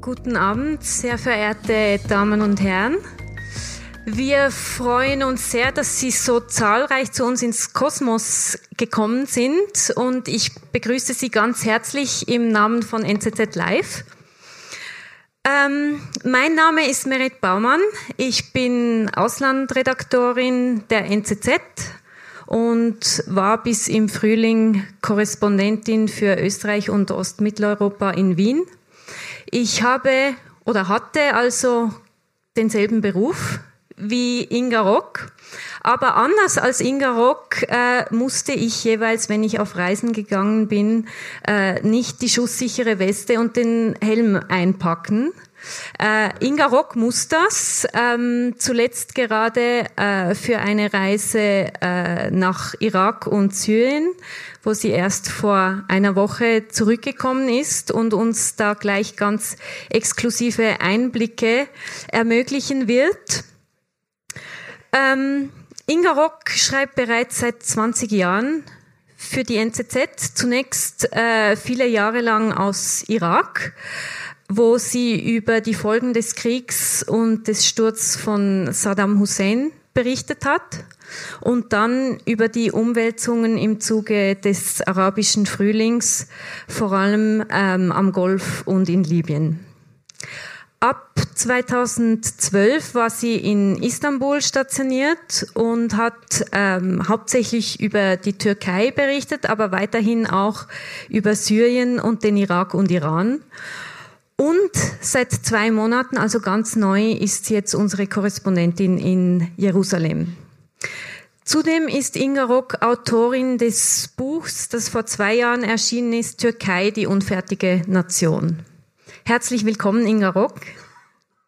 Guten Abend, sehr verehrte Damen und Herren. Wir freuen uns sehr, dass Sie so zahlreich zu uns ins Kosmos gekommen sind und ich begrüße Sie ganz herzlich im Namen von NZZ Live. Ähm, mein Name ist Merit Baumann. Ich bin Auslandredaktorin der NZZ und war bis im Frühling Korrespondentin für Österreich und Ostmitteleuropa in Wien. Ich habe oder hatte also denselben Beruf wie Inga Rock. Aber anders als Inga Rock äh, musste ich jeweils, wenn ich auf Reisen gegangen bin, äh, nicht die schusssichere Weste und den Helm einpacken. Äh, Inga Rock muss das, ähm, zuletzt gerade äh, für eine Reise äh, nach Irak und Syrien, wo sie erst vor einer Woche zurückgekommen ist und uns da gleich ganz exklusive Einblicke ermöglichen wird. Ähm, Inga Rock schreibt bereits seit 20 Jahren für die NZZ, zunächst äh, viele Jahre lang aus Irak, wo sie über die Folgen des Kriegs und des Sturz von Saddam Hussein berichtet hat und dann über die Umwälzungen im Zuge des arabischen Frühlings, vor allem ähm, am Golf und in Libyen. Ab 2012 war sie in Istanbul stationiert und hat ähm, hauptsächlich über die Türkei berichtet, aber weiterhin auch über Syrien und den Irak und Iran. Und seit zwei Monaten, also ganz neu, ist sie jetzt unsere Korrespondentin in Jerusalem. Zudem ist Inga Rock Autorin des Buchs, das vor zwei Jahren erschienen ist, Türkei, die unfertige Nation. Herzlich willkommen, Inga Rock.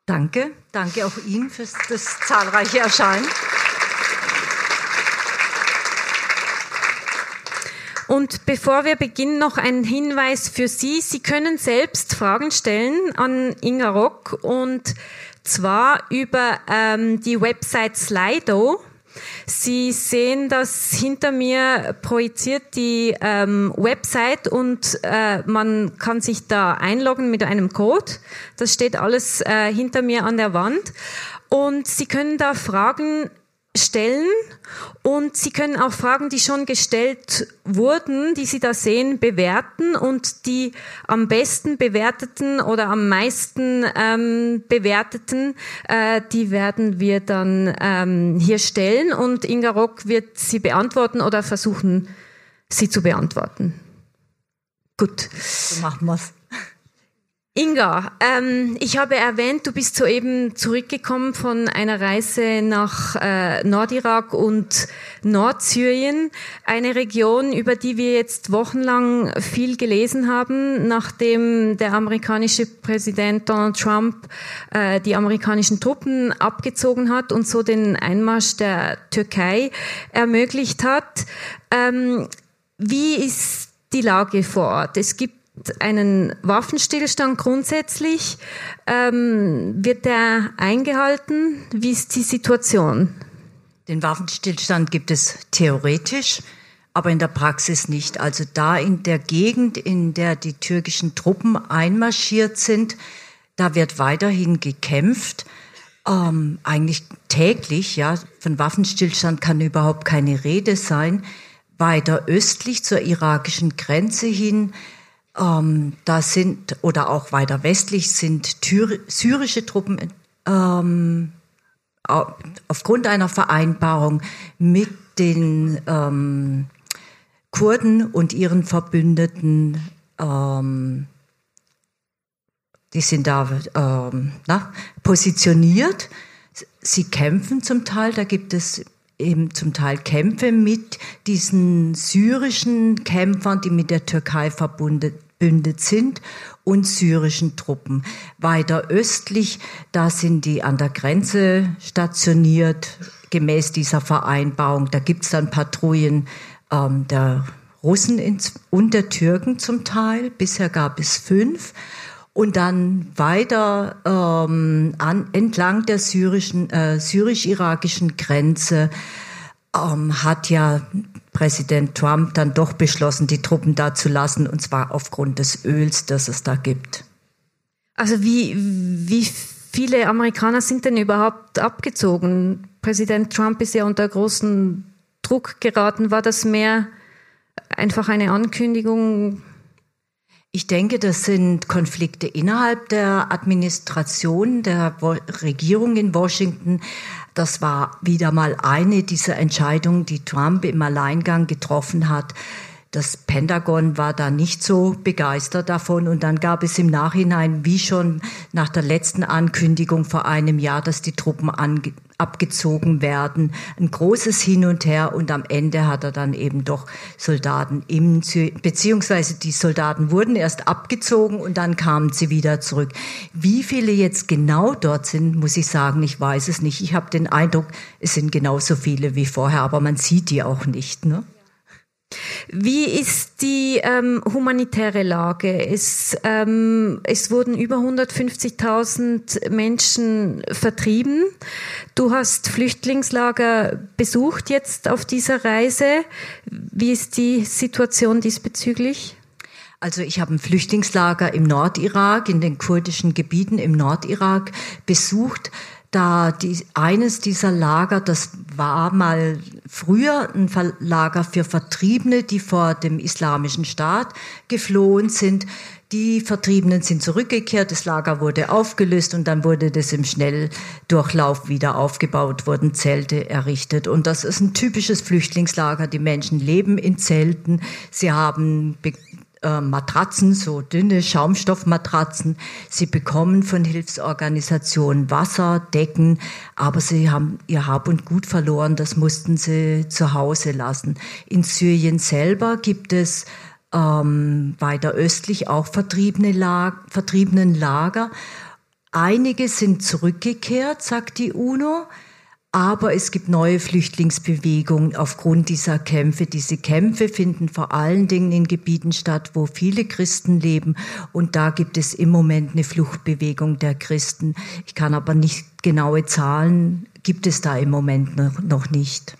Danke, danke auch Ihnen für das zahlreiche Erscheinen. Und bevor wir beginnen, noch ein Hinweis für Sie. Sie können selbst Fragen stellen an Inga Rock und zwar über ähm, die Website Slido. Sie sehen das hinter mir projiziert die ähm, Website und äh, man kann sich da einloggen mit einem Code. Das steht alles äh, hinter mir an der Wand. Und Sie können da Fragen stellen und Sie können auch Fragen, die schon gestellt wurden, die Sie da sehen, bewerten und die am besten bewerteten oder am meisten ähm, bewerteten, äh, die werden wir dann ähm, hier stellen und Inga Rock wird sie beantworten oder versuchen, sie zu beantworten. Gut. So machen wir's. Inga, ähm, ich habe erwähnt, du bist soeben zurückgekommen von einer Reise nach äh, Nordirak und Nordsyrien, eine Region, über die wir jetzt wochenlang viel gelesen haben, nachdem der amerikanische Präsident Donald Trump äh, die amerikanischen Truppen abgezogen hat und so den Einmarsch der Türkei ermöglicht hat. Ähm, wie ist die Lage vor Ort? Es gibt einen Waffenstillstand grundsätzlich. Ähm, wird der eingehalten? Wie ist die Situation? Den Waffenstillstand gibt es theoretisch, aber in der Praxis nicht. Also da in der Gegend, in der die türkischen Truppen einmarschiert sind, da wird weiterhin gekämpft. Ähm, eigentlich täglich, ja, von Waffenstillstand kann überhaupt keine Rede sein. Weiter östlich zur irakischen Grenze hin ähm, da sind, oder auch weiter westlich sind Tür, syrische Truppen ähm, aufgrund einer Vereinbarung mit den ähm, Kurden und ihren Verbündeten, ähm, die sind da ähm, na, positioniert. Sie kämpfen zum Teil, da gibt es eben zum Teil Kämpfe mit diesen syrischen Kämpfern, die mit der Türkei verbunden gebündet sind und syrischen Truppen. Weiter östlich, da sind die an der Grenze stationiert, gemäß dieser Vereinbarung. Da gibt's dann Patrouillen ähm, der Russen ins, und der Türken zum Teil. Bisher gab es fünf. Und dann weiter ähm, an, entlang der syrischen, äh, syrisch-irakischen Grenze ähm, hat ja Präsident Trump dann doch beschlossen, die Truppen da zu lassen, und zwar aufgrund des Öls, das es da gibt. Also wie, wie viele Amerikaner sind denn überhaupt abgezogen? Präsident Trump ist ja unter großen Druck geraten. War das mehr einfach eine Ankündigung? Ich denke, das sind Konflikte innerhalb der Administration, der Regierung in Washington. Das war wieder mal eine dieser Entscheidungen, die Trump im Alleingang getroffen hat. Das Pentagon war da nicht so begeistert davon und dann gab es im Nachhinein, wie schon nach der letzten Ankündigung vor einem Jahr, dass die Truppen abgezogen werden, ein großes Hin und Her und am Ende hat er dann eben doch Soldaten im, beziehungsweise die Soldaten wurden erst abgezogen und dann kamen sie wieder zurück. Wie viele jetzt genau dort sind, muss ich sagen, ich weiß es nicht. Ich habe den Eindruck, es sind genauso viele wie vorher, aber man sieht die auch nicht. Ne? Wie ist die ähm, humanitäre Lage? Es, ähm, es wurden über 150.000 Menschen vertrieben. Du hast Flüchtlingslager besucht jetzt auf dieser Reise. Wie ist die Situation diesbezüglich? Also ich habe ein Flüchtlingslager im Nordirak, in den kurdischen Gebieten im Nordirak besucht da die, eines dieser Lager, das war mal früher ein Lager für Vertriebene, die vor dem islamischen Staat geflohen sind. Die Vertriebenen sind zurückgekehrt, das Lager wurde aufgelöst und dann wurde das im Schnelldurchlauf wieder aufgebaut, wurden Zelte errichtet. Und das ist ein typisches Flüchtlingslager. Die Menschen leben in Zelten, sie haben äh, Matratzen, so dünne Schaumstoffmatratzen. Sie bekommen von Hilfsorganisationen Wasser, Decken, aber sie haben ihr Hab und Gut verloren. Das mussten sie zu Hause lassen. In Syrien selber gibt es ähm, weiter östlich auch vertriebene Lager, vertriebenen Lager. Einige sind zurückgekehrt, sagt die UNO. Aber es gibt neue Flüchtlingsbewegungen aufgrund dieser Kämpfe. Diese Kämpfe finden vor allen Dingen in Gebieten statt, wo viele Christen leben. Und da gibt es im Moment eine Fluchtbewegung der Christen. Ich kann aber nicht genaue Zahlen, gibt es da im Moment noch nicht.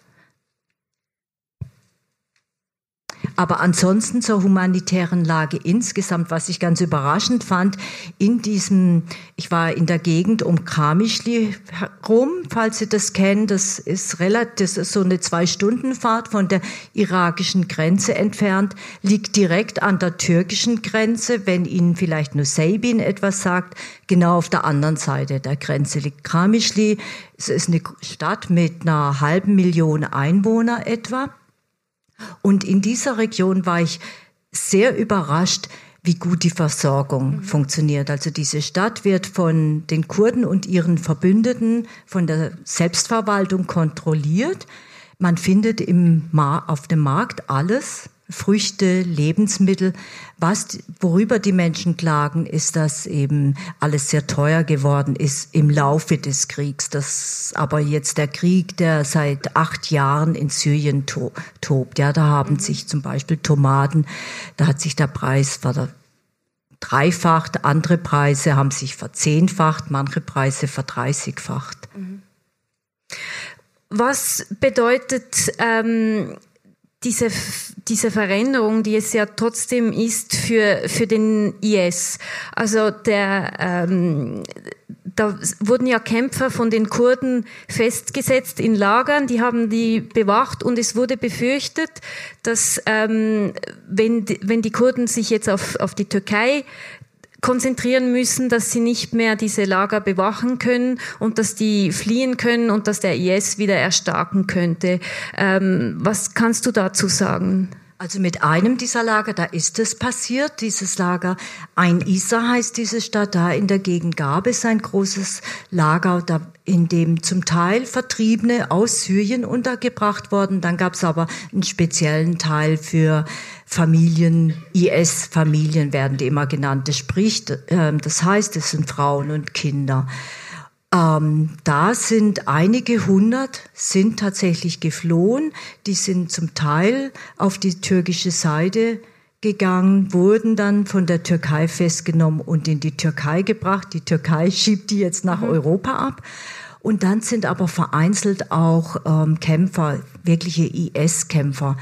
Aber ansonsten zur humanitären Lage insgesamt, was ich ganz überraschend fand, in diesem, ich war in der Gegend um Kramischli herum, falls Sie das kennen, das ist relativ, das ist so eine Zwei-Stunden-Fahrt von der irakischen Grenze entfernt, liegt direkt an der türkischen Grenze, wenn Ihnen vielleicht Nusaybin etwas sagt, genau auf der anderen Seite der Grenze liegt Kramischli. Es ist eine Stadt mit einer halben Million Einwohner etwa. Und in dieser Region war ich sehr überrascht, wie gut die Versorgung mhm. funktioniert. Also diese Stadt wird von den Kurden und ihren Verbündeten von der Selbstverwaltung kontrolliert. Man findet im Mar auf dem Markt alles, Früchte, Lebensmittel. Was, worüber die Menschen klagen, ist, dass eben alles sehr teuer geworden ist im Laufe des Kriegs. Das aber jetzt der Krieg, der seit acht Jahren in Syrien to tobt. Ja, da haben mhm. sich zum Beispiel Tomaten, da hat sich der Preis verdreifacht, andere Preise haben sich verzehnfacht, manche Preise verdreißigfacht. Mhm. Was bedeutet ähm, diese, diese Veränderung, die es ja trotzdem ist für, für den IS. Also der, ähm, da wurden ja Kämpfer von den Kurden festgesetzt in Lagern, die haben die bewacht und es wurde befürchtet, dass ähm, wenn, wenn die Kurden sich jetzt auf, auf die Türkei konzentrieren müssen, dass sie nicht mehr diese Lager bewachen können und dass die fliehen können und dass der IS wieder erstarken könnte. Ähm, was kannst du dazu sagen? Also mit einem dieser Lager, da ist es passiert, dieses Lager. Ein Isa heißt diese Stadt, da in der Gegend gab es ein großes Lager, in dem zum Teil Vertriebene aus Syrien untergebracht wurden. Dann gab es aber einen speziellen Teil für Familien, IS-Familien werden die immer genannt. Das spricht, äh, das heißt, es sind Frauen und Kinder. Ähm, da sind einige hundert sind tatsächlich geflohen. Die sind zum Teil auf die türkische Seite gegangen, wurden dann von der Türkei festgenommen und in die Türkei gebracht. Die Türkei schiebt die jetzt nach mhm. Europa ab. Und dann sind aber vereinzelt auch ähm, Kämpfer, wirkliche IS-Kämpfer,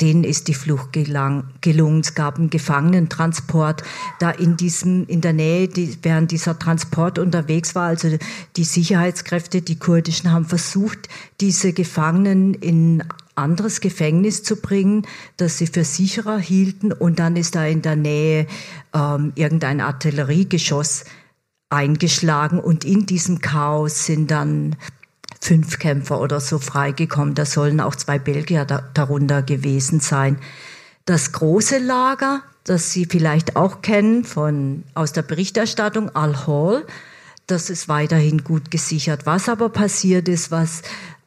denen ist die Flucht gelang, gelungen. Es gab einen Gefangenentransport, da in diesem, in der Nähe, die, während dieser Transport unterwegs war, also die Sicherheitskräfte, die kurdischen, haben versucht, diese Gefangenen in anderes Gefängnis zu bringen, das sie für sicherer hielten. Und dann ist da in der Nähe ähm, irgendein Artilleriegeschoss eingeschlagen und in diesem Chaos sind dann fünf Kämpfer oder so freigekommen. Da sollen auch zwei Belgier da, darunter gewesen sein. Das große Lager, das Sie vielleicht auch kennen von, aus der Berichterstattung, Al-Hol, das ist weiterhin gut gesichert. Was aber passiert ist, was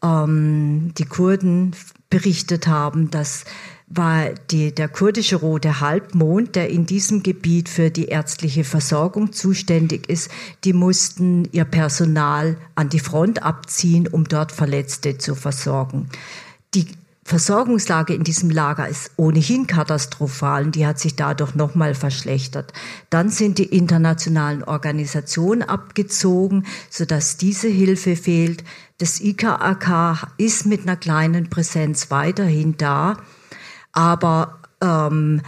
ähm, die Kurden berichtet haben, dass war die, der kurdische Rote Halbmond, der in diesem Gebiet für die ärztliche Versorgung zuständig ist, die mussten ihr Personal an die Front abziehen, um dort Verletzte zu versorgen. Die Versorgungslage in diesem Lager ist ohnehin katastrophal und die hat sich dadurch nochmal verschlechtert. Dann sind die internationalen Organisationen abgezogen, sodass diese Hilfe fehlt. Das IKAK ist mit einer kleinen Präsenz weiterhin da aber ähm,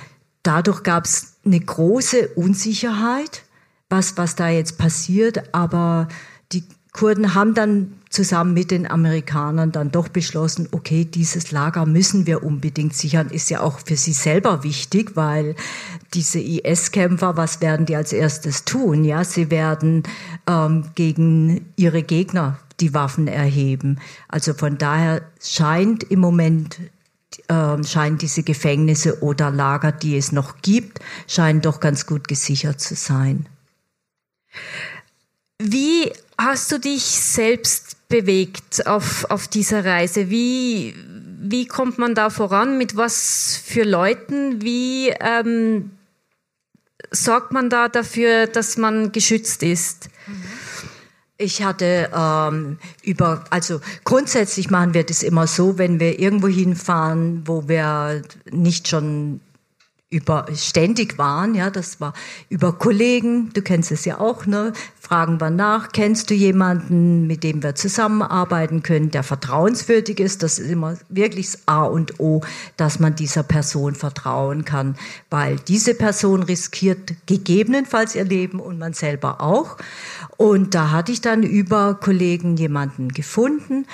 dadurch gab es eine große Unsicherheit, was, was da jetzt passiert. Aber die Kurden haben dann zusammen mit den Amerikanern dann doch beschlossen, okay, dieses Lager müssen wir unbedingt sichern, ist ja auch für sie selber wichtig, weil diese IS-Kämpfer, was werden die als erstes tun? Ja, sie werden ähm, gegen ihre Gegner die Waffen erheben. Also von daher scheint im Moment äh, scheinen diese Gefängnisse oder Lager, die es noch gibt, scheinen doch ganz gut gesichert zu sein. Wie hast du dich selbst bewegt auf, auf dieser Reise? Wie, wie kommt man da voran? Mit was für Leuten? Wie ähm, sorgt man da dafür, dass man geschützt ist? Mhm. Ich hatte ähm, über, also grundsätzlich machen wir das immer so, wenn wir irgendwo hinfahren, wo wir nicht schon über ständig waren, ja, das war über Kollegen, du kennst es ja auch, ne? Fragen wir nach, kennst du jemanden, mit dem wir zusammenarbeiten können, der vertrauenswürdig ist? Das ist immer wirklich das A und O, dass man dieser Person vertrauen kann, weil diese Person riskiert gegebenenfalls ihr Leben und man selber auch. Und da hatte ich dann über Kollegen jemanden gefunden,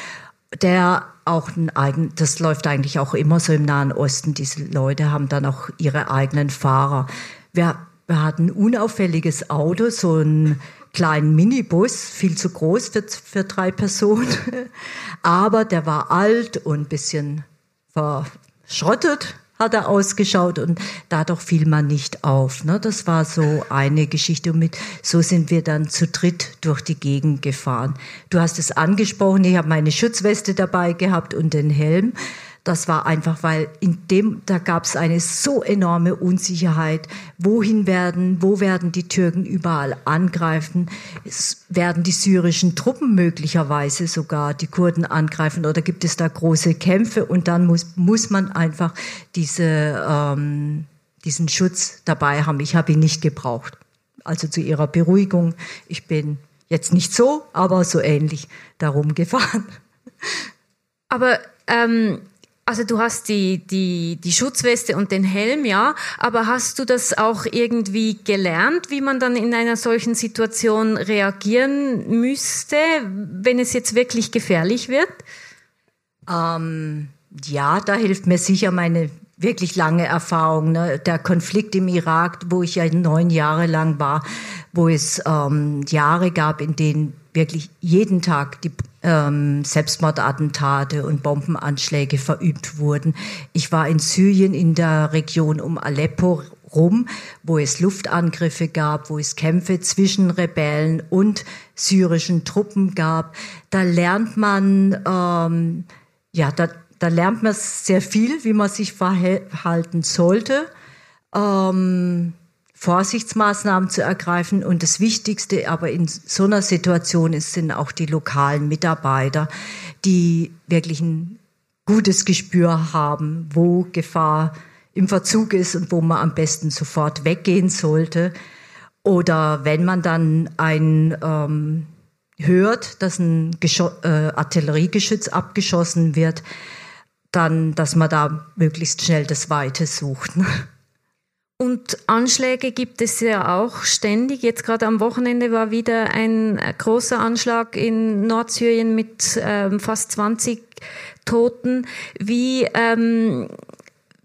der auch ein eigen, das läuft eigentlich auch immer so im Nahen Osten. Diese Leute haben dann auch ihre eigenen Fahrer. Wir, wir hatten ein unauffälliges Auto, so einen kleinen Minibus, viel zu groß für, für drei Personen. Aber der war alt und bisschen verschrottet hat er ausgeschaut und dadurch fiel man nicht auf. Ne? Das war so eine Geschichte und mit so sind wir dann zu dritt durch die Gegend gefahren. Du hast es angesprochen, ich habe meine Schutzweste dabei gehabt und den Helm. Das war einfach, weil in dem, da gab es eine so enorme Unsicherheit. Wohin werden, wo werden die Türken überall angreifen? Es werden die syrischen Truppen möglicherweise sogar die Kurden angreifen oder gibt es da große Kämpfe? Und dann muss, muss man einfach diese, ähm, diesen Schutz dabei haben. Ich habe ihn nicht gebraucht. Also zu ihrer Beruhigung. Ich bin jetzt nicht so, aber so ähnlich darum gefahren. Aber ähm, also du hast die, die, die Schutzweste und den Helm, ja, aber hast du das auch irgendwie gelernt, wie man dann in einer solchen Situation reagieren müsste, wenn es jetzt wirklich gefährlich wird? Ähm, ja, da hilft mir sicher meine wirklich lange Erfahrung. Ne? Der Konflikt im Irak, wo ich ja neun Jahre lang war, wo es ähm, Jahre gab, in denen wirklich jeden Tag die ähm, Selbstmordattentate und Bombenanschläge verübt wurden. Ich war in Syrien in der Region um Aleppo rum, wo es Luftangriffe gab, wo es Kämpfe zwischen Rebellen und syrischen Truppen gab. Da lernt man, ähm, ja, da, da lernt man sehr viel, wie man sich verhalten sollte. Ähm, Vorsichtsmaßnahmen zu ergreifen. Und das Wichtigste aber in so einer Situation ist, sind auch die lokalen Mitarbeiter, die wirklich ein gutes Gespür haben, wo Gefahr im Verzug ist und wo man am besten sofort weggehen sollte. Oder wenn man dann ein, ähm, hört, dass ein Gescho äh, Artilleriegeschütz abgeschossen wird, dann, dass man da möglichst schnell das Weite sucht. Und Anschläge gibt es ja auch ständig. Jetzt gerade am Wochenende war wieder ein großer Anschlag in Nordsyrien mit ähm, fast 20 Toten. Wie, ähm,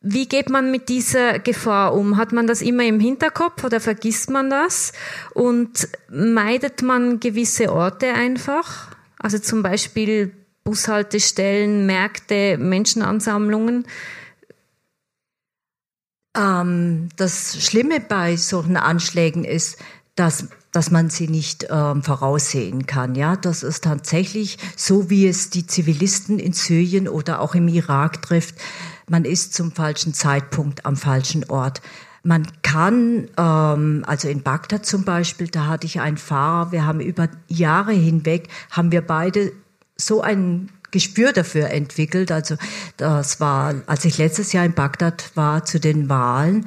wie geht man mit dieser Gefahr um? Hat man das immer im Hinterkopf oder vergisst man das? Und meidet man gewisse Orte einfach? Also zum Beispiel Bushaltestellen, Märkte, Menschenansammlungen? Ähm, das Schlimme bei solchen Anschlägen ist, dass dass man sie nicht ähm, voraussehen kann. Ja, das ist tatsächlich so, wie es die Zivilisten in Syrien oder auch im Irak trifft. Man ist zum falschen Zeitpunkt am falschen Ort. Man kann, ähm, also in Bagdad zum Beispiel, da hatte ich einen Fahrer, wir haben über Jahre hinweg, haben wir beide so einen Gespür dafür entwickelt. Also das war, als ich letztes Jahr in Bagdad war zu den Wahlen,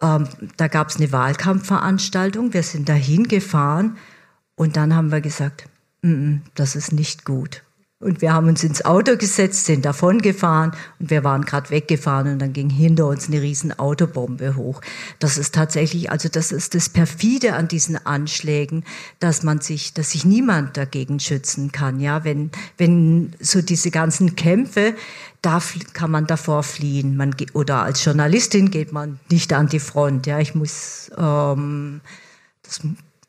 ähm, da gab es eine Wahlkampfveranstaltung. Wir sind dahin gefahren und dann haben wir gesagt, mm -mm, das ist nicht gut. Und wir haben uns ins Auto gesetzt, sind davon gefahren und wir waren gerade weggefahren und dann ging hinter uns eine riesen Autobombe hoch. Das ist tatsächlich, also das ist das perfide an diesen Anschlägen, dass man sich, dass sich niemand dagegen schützen kann. Ja, wenn wenn so diese ganzen Kämpfe, da kann man davor fliehen. Man oder als Journalistin geht man nicht an die Front. Ja, ich muss ähm, das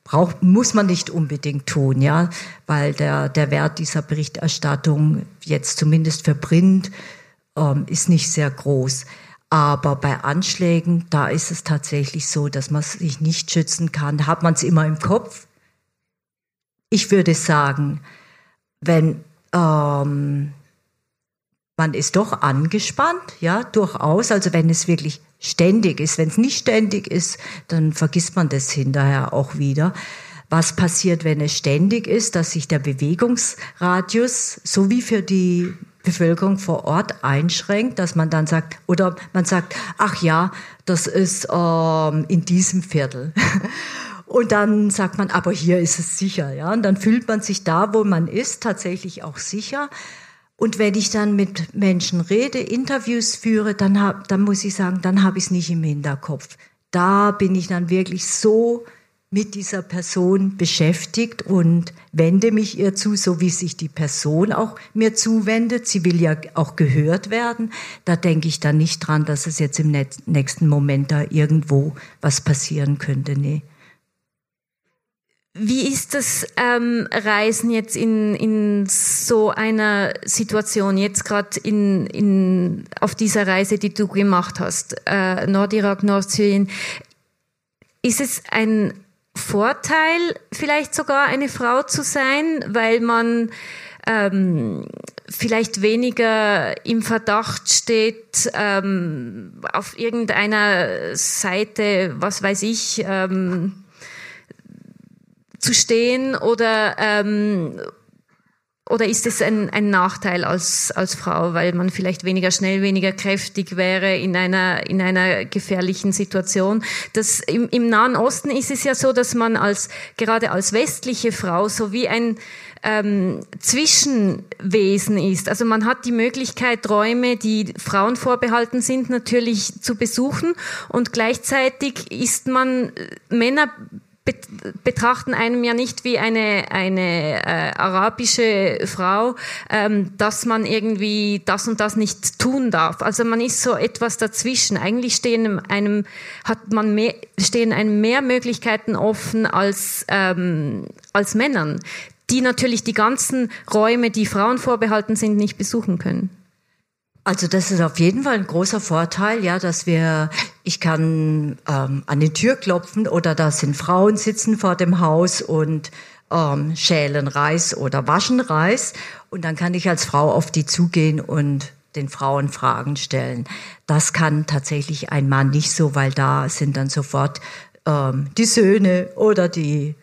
braucht, muss man nicht unbedingt tun, ja, weil der, der Wert dieser Berichterstattung jetzt zumindest für Print ähm, ist nicht sehr groß. Aber bei Anschlägen, da ist es tatsächlich so, dass man sich nicht schützen kann. Hat man es immer im Kopf. Ich würde sagen, wenn ähm, man ist doch angespannt, ja, durchaus. Also wenn es wirklich ständig ist. Wenn es nicht ständig ist, dann vergisst man das hinterher auch wieder. Was passiert, wenn es ständig ist, dass sich der Bewegungsradius so wie für die Bevölkerung vor Ort einschränkt, dass man dann sagt, oder man sagt, ach ja, das ist ähm, in diesem Viertel. Und dann sagt man, aber hier ist es sicher, ja. Und dann fühlt man sich da, wo man ist, tatsächlich auch sicher. Und wenn ich dann mit Menschen rede, Interviews führe, dann, hab, dann muss ich sagen, dann habe ich es nicht im Hinterkopf. Da bin ich dann wirklich so mit dieser Person beschäftigt und wende mich ihr zu, so wie sich die Person auch mir zuwendet. Sie will ja auch gehört werden. Da denke ich dann nicht dran, dass es jetzt im nächsten Moment da irgendwo was passieren könnte. Nee. Wie ist das ähm, Reisen jetzt in, in so einer Situation, jetzt gerade in, in, auf dieser Reise, die du gemacht hast, äh, Nordirak, Nordsyrien? Ist es ein Vorteil, vielleicht sogar eine Frau zu sein, weil man ähm, vielleicht weniger im Verdacht steht, ähm, auf irgendeiner Seite, was weiß ich, ähm, zu stehen oder ähm, oder ist es ein, ein Nachteil als, als Frau, weil man vielleicht weniger schnell, weniger kräftig wäre in einer, in einer gefährlichen Situation? Das, im, Im Nahen Osten ist es ja so, dass man als, gerade als westliche Frau so wie ein ähm, Zwischenwesen ist. Also man hat die Möglichkeit, Räume, die Frauen vorbehalten sind, natürlich zu besuchen und gleichzeitig ist man Männer betrachten einem ja nicht wie eine, eine äh, arabische Frau, ähm, dass man irgendwie das und das nicht tun darf. Also man ist so etwas dazwischen. Eigentlich stehen einem, hat man mehr, stehen einem mehr Möglichkeiten offen als, ähm, als Männern, die natürlich die ganzen Räume, die Frauen vorbehalten sind, nicht besuchen können. Also das ist auf jeden Fall ein großer Vorteil, ja, dass wir, ich kann ähm, an die Tür klopfen oder da sind Frauen sitzen vor dem Haus und ähm, schälen Reis oder waschen Reis und dann kann ich als Frau auf die zugehen und den Frauen Fragen stellen. Das kann tatsächlich ein Mann nicht so, weil da sind dann sofort ähm, die Söhne oder die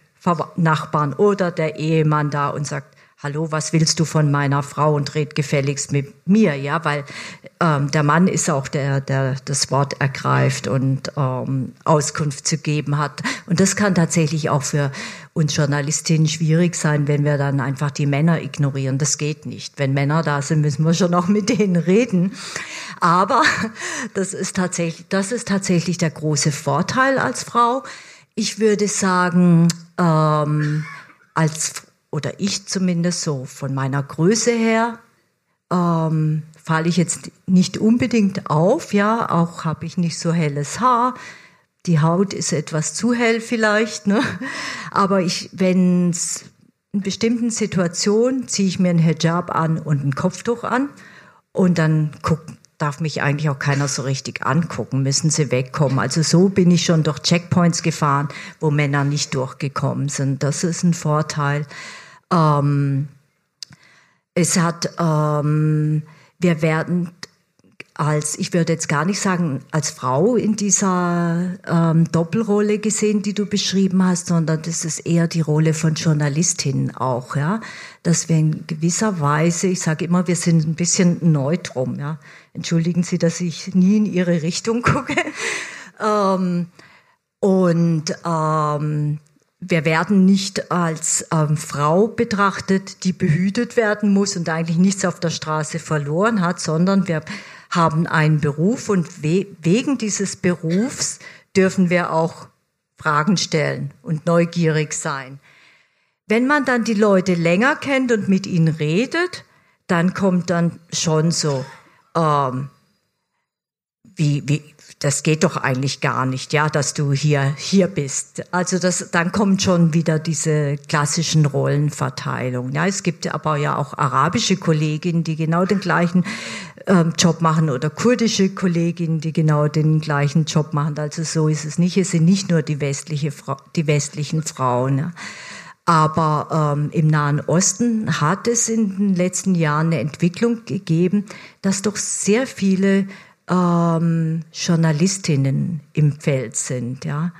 Nachbarn oder der Ehemann da und sagt, hallo, was willst du von meiner Frau und red gefälligst mit mir, ja, weil ähm, der Mann ist auch der, der das Wort ergreift und ähm, Auskunft zu geben hat. Und das kann tatsächlich auch für uns Journalistinnen schwierig sein, wenn wir dann einfach die Männer ignorieren. Das geht nicht. Wenn Männer da sind, müssen wir schon auch mit denen reden. Aber das ist tatsächlich, das ist tatsächlich der große Vorteil als Frau. Ich würde sagen, ähm, als oder ich zumindest so von meiner Größe her ähm, falle ich jetzt nicht unbedingt auf. Ja, auch habe ich nicht so helles Haar. Die Haut ist etwas zu hell vielleicht, ne? Aber ich, wenn in bestimmten Situationen ziehe ich mir einen Hijab an und ein Kopftuch an und dann guck, darf mich eigentlich auch keiner so richtig angucken, müssen sie wegkommen. Also so bin ich schon durch Checkpoints gefahren, wo Männer nicht durchgekommen sind. Das ist ein Vorteil. Ähm, es hat, ähm, wir werden als, ich würde jetzt gar nicht sagen, als Frau in dieser ähm, Doppelrolle gesehen, die du beschrieben hast, sondern das ist eher die Rolle von Journalistin auch, ja. Dass wir in gewisser Weise, ich sage immer, wir sind ein bisschen neutrum, ja. Entschuldigen Sie, dass ich nie in Ihre Richtung gucke. ähm, und ähm, wir werden nicht als ähm, Frau betrachtet, die behütet werden muss und eigentlich nichts auf der Straße verloren hat, sondern wir haben einen Beruf und we wegen dieses Berufs dürfen wir auch Fragen stellen und neugierig sein. Wenn man dann die Leute länger kennt und mit ihnen redet, dann kommt dann schon so, ähm, wie, wie, das geht doch eigentlich gar nicht, ja, dass du hier, hier bist. Also das, dann kommt schon wieder diese klassischen Rollenverteilung. Ja, es gibt aber ja auch arabische Kolleginnen, die genau den gleichen ähm, Job machen oder kurdische Kolleginnen, die genau den gleichen Job machen. Also so ist es nicht. Es sind nicht nur die westliche die westlichen Frauen. Ja. Aber ähm, im Nahen Osten hat es in den letzten Jahren eine Entwicklung gegeben, dass doch sehr viele ähm, Journalistinnen im Feld sind. Ja.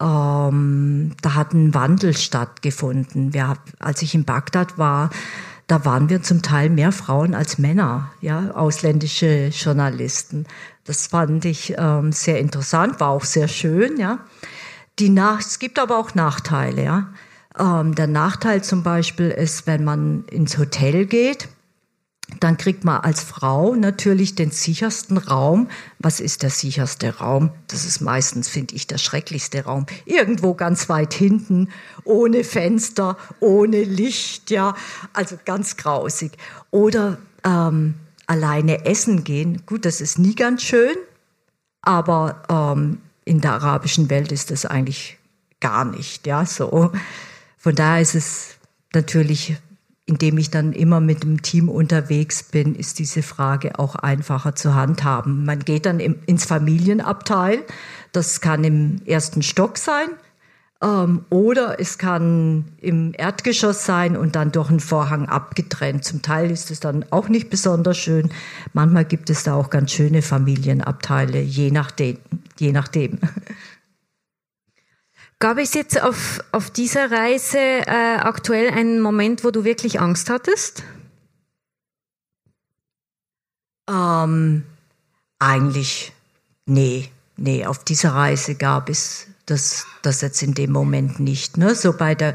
Ähm, da hat ein Wandel stattgefunden. Wir, als ich in Bagdad war, da waren wir zum Teil mehr Frauen als Männer, ja, ausländische Journalisten. Das fand ich ähm, sehr interessant, war auch sehr schön, ja. Die Nach es gibt aber auch Nachteile, ja. Ähm, der Nachteil zum Beispiel ist, wenn man ins Hotel geht, dann kriegt man als Frau natürlich den sichersten Raum. Was ist der sicherste Raum? Das ist meistens, finde ich, der schrecklichste Raum. Irgendwo ganz weit hinten, ohne Fenster, ohne Licht, ja, also ganz grausig. Oder ähm, alleine essen gehen. Gut, das ist nie ganz schön, aber ähm, in der arabischen Welt ist das eigentlich gar nicht, ja, so. Von daher ist es natürlich indem ich dann immer mit dem Team unterwegs bin, ist diese Frage auch einfacher zu handhaben. Man geht dann im, ins Familienabteil, das kann im ersten Stock sein, ähm, oder es kann im Erdgeschoss sein und dann durch einen Vorhang abgetrennt. Zum Teil ist es dann auch nicht besonders schön. Manchmal gibt es da auch ganz schöne Familienabteile, je nachdem. Je nachdem. Gab es jetzt auf, auf dieser Reise äh, aktuell einen Moment, wo du wirklich Angst hattest? Ähm, eigentlich, nee, nee, auf dieser Reise gab es das, das jetzt in dem Moment nicht. Ne? So bei der,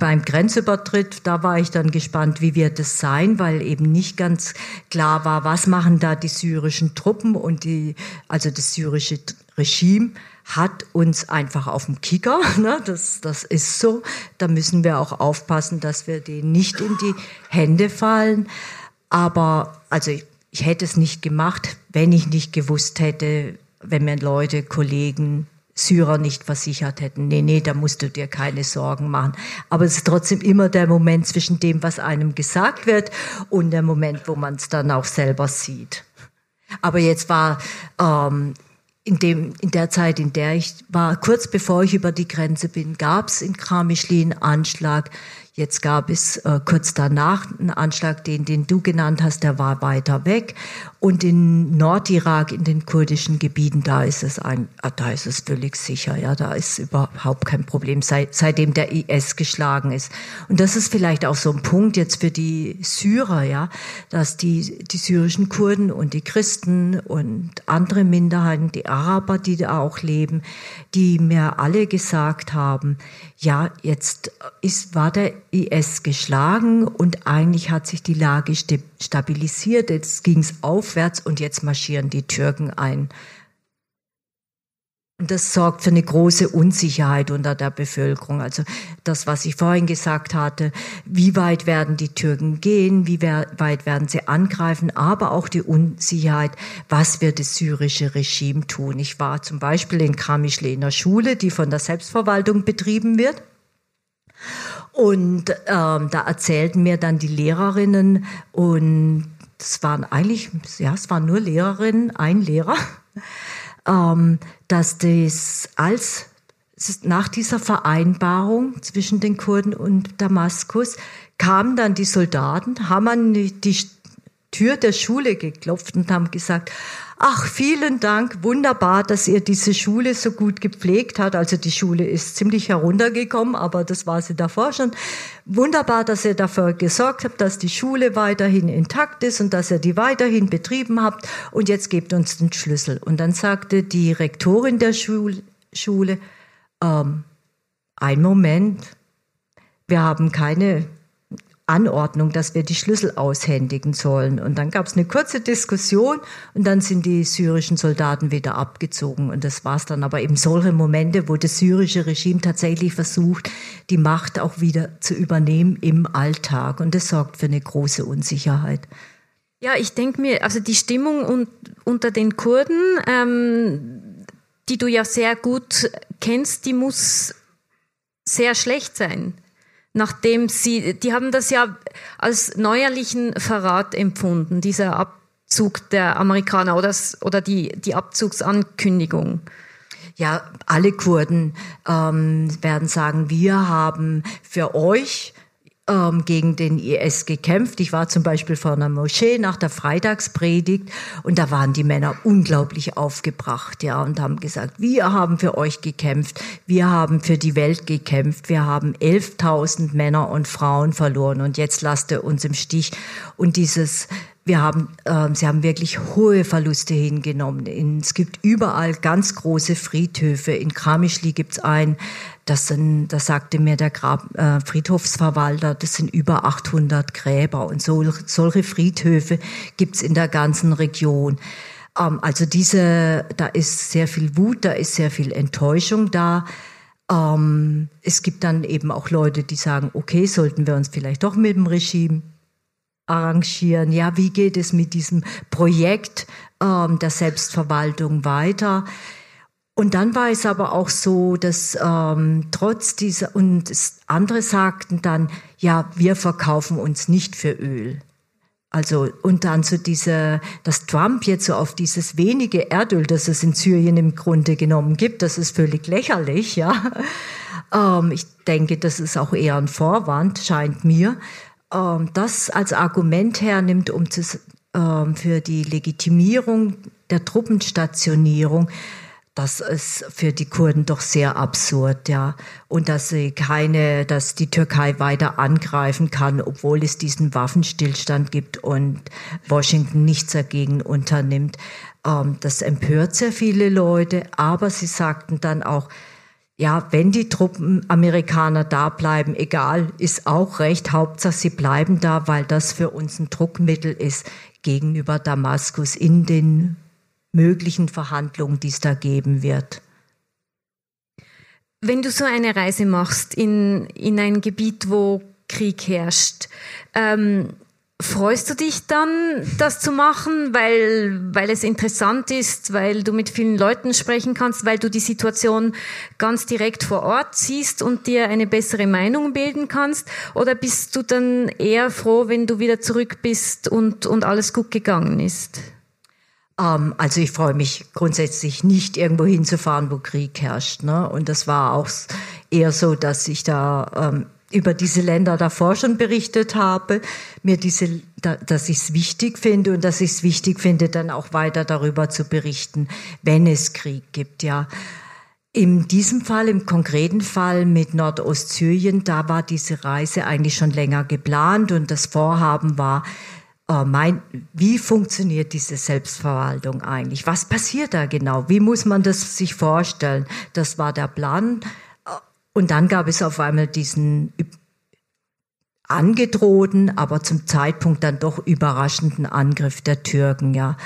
beim Grenzübertritt, da war ich dann gespannt, wie wird es sein, weil eben nicht ganz klar war, was machen da die syrischen Truppen und die, also das syrische Regime hat uns einfach auf dem Kicker. Ne? Das, das ist so. Da müssen wir auch aufpassen, dass wir denen nicht in die Hände fallen. Aber also ich, ich hätte es nicht gemacht, wenn ich nicht gewusst hätte, wenn mir Leute, Kollegen, Syrer nicht versichert hätten. Nee, nee, da musst du dir keine Sorgen machen. Aber es ist trotzdem immer der Moment zwischen dem, was einem gesagt wird und der Moment, wo man es dann auch selber sieht. Aber jetzt war ähm, in, dem, in der Zeit, in der ich war, kurz bevor ich über die Grenze bin, gab es in Kramischli einen Anschlag. Jetzt gab es äh, kurz danach einen Anschlag, den, den du genannt hast, der war weiter weg. Und in Nordirak, in den kurdischen Gebieten, da ist es ein, ah, da ist es völlig sicher, ja, da ist überhaupt kein Problem, seit, seitdem der IS geschlagen ist. Und das ist vielleicht auch so ein Punkt jetzt für die Syrer, ja, dass die, die syrischen Kurden und die Christen und andere Minderheiten, die Araber, die da auch leben, die mir alle gesagt haben, ja, jetzt ist, war der IS geschlagen und eigentlich hat sich die Lage stabilisiert, jetzt ging es aufwärts und jetzt marschieren die Türken ein. Und das sorgt für eine große Unsicherheit unter der Bevölkerung. Also das, was ich vorhin gesagt hatte, wie weit werden die Türken gehen, wie weit werden sie angreifen, aber auch die Unsicherheit, was wird das syrische Regime tun. Ich war zum Beispiel in Kramischle in der Schule, die von der Selbstverwaltung betrieben wird. Und ähm, da erzählten mir dann die Lehrerinnen und es waren eigentlich, ja, es waren nur Lehrerinnen, ein Lehrer dass das als nach dieser Vereinbarung zwischen den Kurden und Damaskus kamen dann die Soldaten, haben an die Tür der Schule geklopft und haben gesagt, ach, vielen Dank, wunderbar, dass ihr diese Schule so gut gepflegt hat. Also die Schule ist ziemlich heruntergekommen, aber das war sie davor schon. Wunderbar, dass ihr dafür gesorgt habt, dass die Schule weiterhin intakt ist und dass ihr die weiterhin betrieben habt. Und jetzt gebt uns den Schlüssel. Und dann sagte die Rektorin der Schule, Schule ähm, ein Moment, wir haben keine Anordnung, dass wir die Schlüssel aushändigen sollen. Und dann gab es eine kurze Diskussion und dann sind die syrischen Soldaten wieder abgezogen. Und das war es dann aber eben solche Momente, wo das syrische Regime tatsächlich versucht, die Macht auch wieder zu übernehmen im Alltag. Und das sorgt für eine große Unsicherheit. Ja, ich denke mir, also die Stimmung un unter den Kurden, ähm, die du ja sehr gut kennst, die muss sehr schlecht sein nachdem sie, die haben das ja als neuerlichen Verrat empfunden, dieser Abzug der Amerikaner oder, oder die, die Abzugsankündigung. Ja, alle Kurden ähm, werden sagen, wir haben für euch ähm, gegen den IS gekämpft. Ich war zum Beispiel vor einer Moschee nach der Freitagspredigt und da waren die Männer unglaublich aufgebracht, ja, und haben gesagt, wir haben für euch gekämpft, wir haben für die Welt gekämpft, wir haben 11.000 Männer und Frauen verloren und jetzt lasst ihr uns im Stich. Und dieses wir haben, äh, sie haben wirklich hohe Verluste hingenommen. In, es gibt überall ganz große Friedhöfe. In Kramischli gibt's einen, das, sind, das sagte mir der Grab, äh, Friedhofsverwalter, das sind über 800 Gräber. Und so, solche Friedhöfe gibt's in der ganzen Region. Ähm, also diese, da ist sehr viel Wut, da ist sehr viel Enttäuschung da. Ähm, es gibt dann eben auch Leute, die sagen, okay, sollten wir uns vielleicht doch mit dem Regime arrangieren. Ja, wie geht es mit diesem Projekt ähm, der Selbstverwaltung weiter? Und dann war es aber auch so, dass ähm, trotz dieser, und andere sagten dann, ja, wir verkaufen uns nicht für Öl. Also, und dann so diese, dass Trump jetzt so auf dieses wenige Erdöl, das es in Syrien im Grunde genommen gibt, das ist völlig lächerlich, ja. Ähm, ich denke, das ist auch eher ein Vorwand, scheint mir. Ähm, das als Argument hernimmt, um zu, ähm, für die Legitimierung der Truppenstationierung, das ist für die Kurden doch sehr absurd, ja. Und dass sie keine, dass die Türkei weiter angreifen kann, obwohl es diesen Waffenstillstand gibt und Washington nichts dagegen unternimmt. Ähm, das empört sehr viele Leute, aber sie sagten dann auch, ja, wenn die Truppen Amerikaner da bleiben, egal, ist auch recht. Hauptsache, sie bleiben da, weil das für uns ein Druckmittel ist gegenüber Damaskus in den möglichen Verhandlungen, die es da geben wird. Wenn du so eine Reise machst in, in ein Gebiet, wo Krieg herrscht, ähm, Freust du dich dann, das zu machen, weil, weil es interessant ist, weil du mit vielen Leuten sprechen kannst, weil du die Situation ganz direkt vor Ort siehst und dir eine bessere Meinung bilden kannst? Oder bist du dann eher froh, wenn du wieder zurück bist und, und alles gut gegangen ist? Ähm, also ich freue mich grundsätzlich nicht, irgendwo hinzufahren, wo Krieg herrscht. Ne? Und das war auch eher so, dass ich da ähm, über diese Länder davor schon berichtet habe, mir diese, dass ich es wichtig finde und dass ich es wichtig finde, dann auch weiter darüber zu berichten, wenn es Krieg gibt, ja. In diesem Fall, im konkreten Fall mit Nordostsyrien, da war diese Reise eigentlich schon länger geplant und das Vorhaben war, äh, mein, wie funktioniert diese Selbstverwaltung eigentlich? Was passiert da genau? Wie muss man das sich vorstellen? Das war der Plan Und dann gab es auf einmal diesen angedrohten, aber zum Zeitpunkt dann doch überraschenden Angriff der Türken, ja.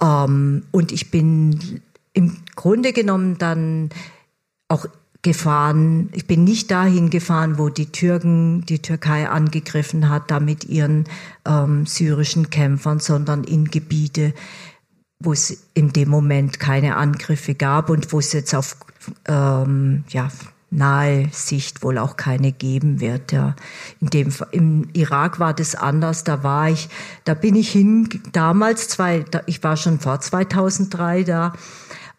Ähm, und ich bin im Grunde genommen dann auch gefahren. Ich bin nicht dahin gefahren, wo die Türken, die Türkei angegriffen hat, da mit ihren ähm, syrischen Kämpfern, sondern in Gebiete, wo es in dem Moment keine Angriffe gab und wo es jetzt auf ähm, ja, nahe Sicht wohl auch keine geben wird. Ja. In dem, Im Irak war das anders. Da war ich, da bin ich hin, damals, zwei, ich war schon vor 2003 da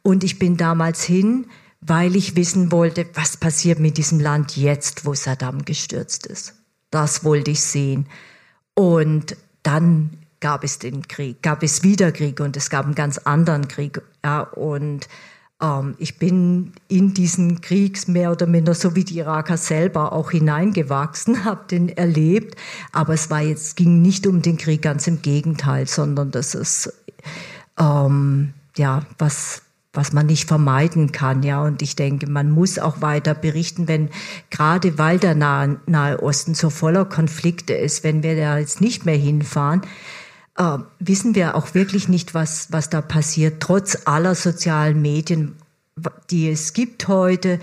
und ich bin damals hin, weil ich wissen wollte, was passiert mit diesem Land jetzt, wo Saddam gestürzt ist. Das wollte ich sehen. Und dann gab es den Krieg, gab es wieder Krieg und es gab einen ganz anderen Krieg. Ja, und ähm, ich bin in diesen Krieg mehr oder minder so wie die Iraker selber auch hineingewachsen, habe den erlebt. Aber es war jetzt ging nicht um den Krieg, ganz im Gegenteil, sondern das ist ähm, ja was was man nicht vermeiden kann, ja. Und ich denke, man muss auch weiter berichten, wenn gerade weil der Nahe, Nahe Osten so voller Konflikte ist, wenn wir da jetzt nicht mehr hinfahren, äh, wissen wir auch wirklich nicht, was, was da passiert, trotz aller sozialen Medien, die es gibt heute,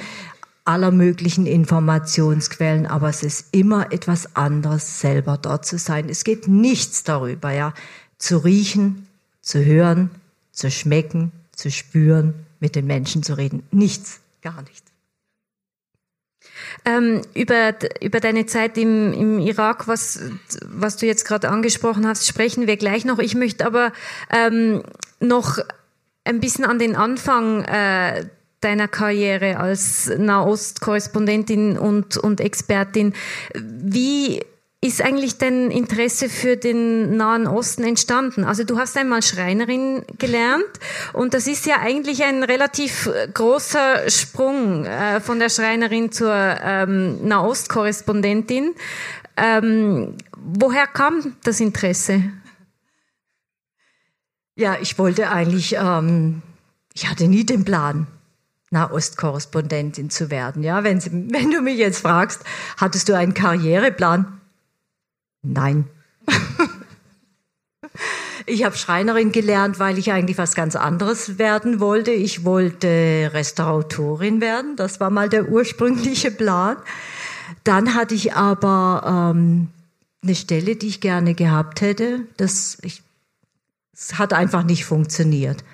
aller möglichen Informationsquellen, aber es ist immer etwas anderes, selber dort zu sein. Es geht nichts darüber, ja, zu riechen, zu hören, zu schmecken, zu spüren, mit den Menschen zu reden. Nichts, gar nichts. Ähm, über, über deine Zeit im, im Irak, was, was du jetzt gerade angesprochen hast, sprechen wir gleich noch. Ich möchte aber ähm, noch ein bisschen an den Anfang äh, deiner Karriere als Nahost-Korrespondentin und, und Expertin. Wie ist eigentlich dein Interesse für den Nahen Osten entstanden? Also du hast einmal Schreinerin gelernt und das ist ja eigentlich ein relativ großer Sprung äh, von der Schreinerin zur ähm, Nahost-Korrespondentin. Ähm, woher kam das Interesse? Ja, ich wollte eigentlich, ähm, ich hatte nie den Plan, Nahost-Korrespondentin zu werden. Ja, wenn, wenn du mich jetzt fragst, hattest du einen Karriereplan? Nein. ich habe Schreinerin gelernt, weil ich eigentlich was ganz anderes werden wollte. Ich wollte Restauratorin werden. Das war mal der ursprüngliche Plan. Dann hatte ich aber ähm, eine Stelle, die ich gerne gehabt hätte. Das, ich, das hat einfach nicht funktioniert.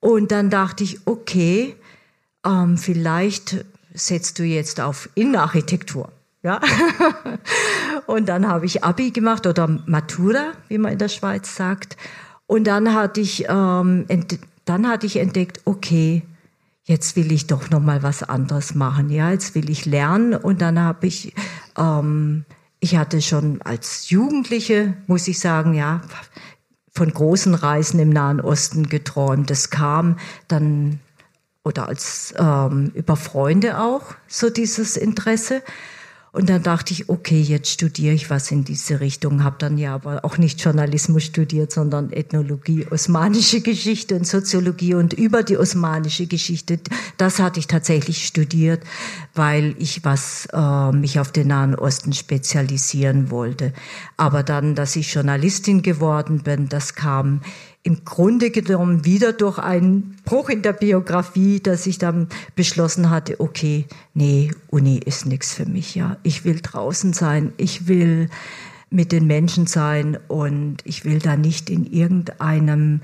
Und dann dachte ich, okay, ähm, vielleicht setzt du jetzt auf Innenarchitektur. Ja. und dann habe ich Abi gemacht oder Matura, wie man in der Schweiz sagt. Und dann hatte ich, ähm, dann hatte ich entdeckt, okay, jetzt will ich doch noch mal was anderes machen. Ja, jetzt will ich lernen. Und dann habe ich, ähm, ich hatte schon als Jugendliche, muss ich sagen, ja, von großen Reisen im Nahen Osten geträumt. Das kam dann oder als ähm, über Freunde auch so dieses Interesse. Und dann dachte ich, okay, jetzt studiere ich was in diese Richtung. Habe dann ja aber auch nicht Journalismus studiert, sondern Ethnologie, osmanische Geschichte und Soziologie und über die osmanische Geschichte. Das hatte ich tatsächlich studiert, weil ich was äh, mich auf den Nahen Osten spezialisieren wollte. Aber dann, dass ich Journalistin geworden bin, das kam im Grunde genommen wieder durch einen Bruch in der Biografie, dass ich dann beschlossen hatte, okay, nee, Uni ist nichts für mich, ja. Ich will draußen sein, ich will mit den Menschen sein und ich will da nicht in irgendeinem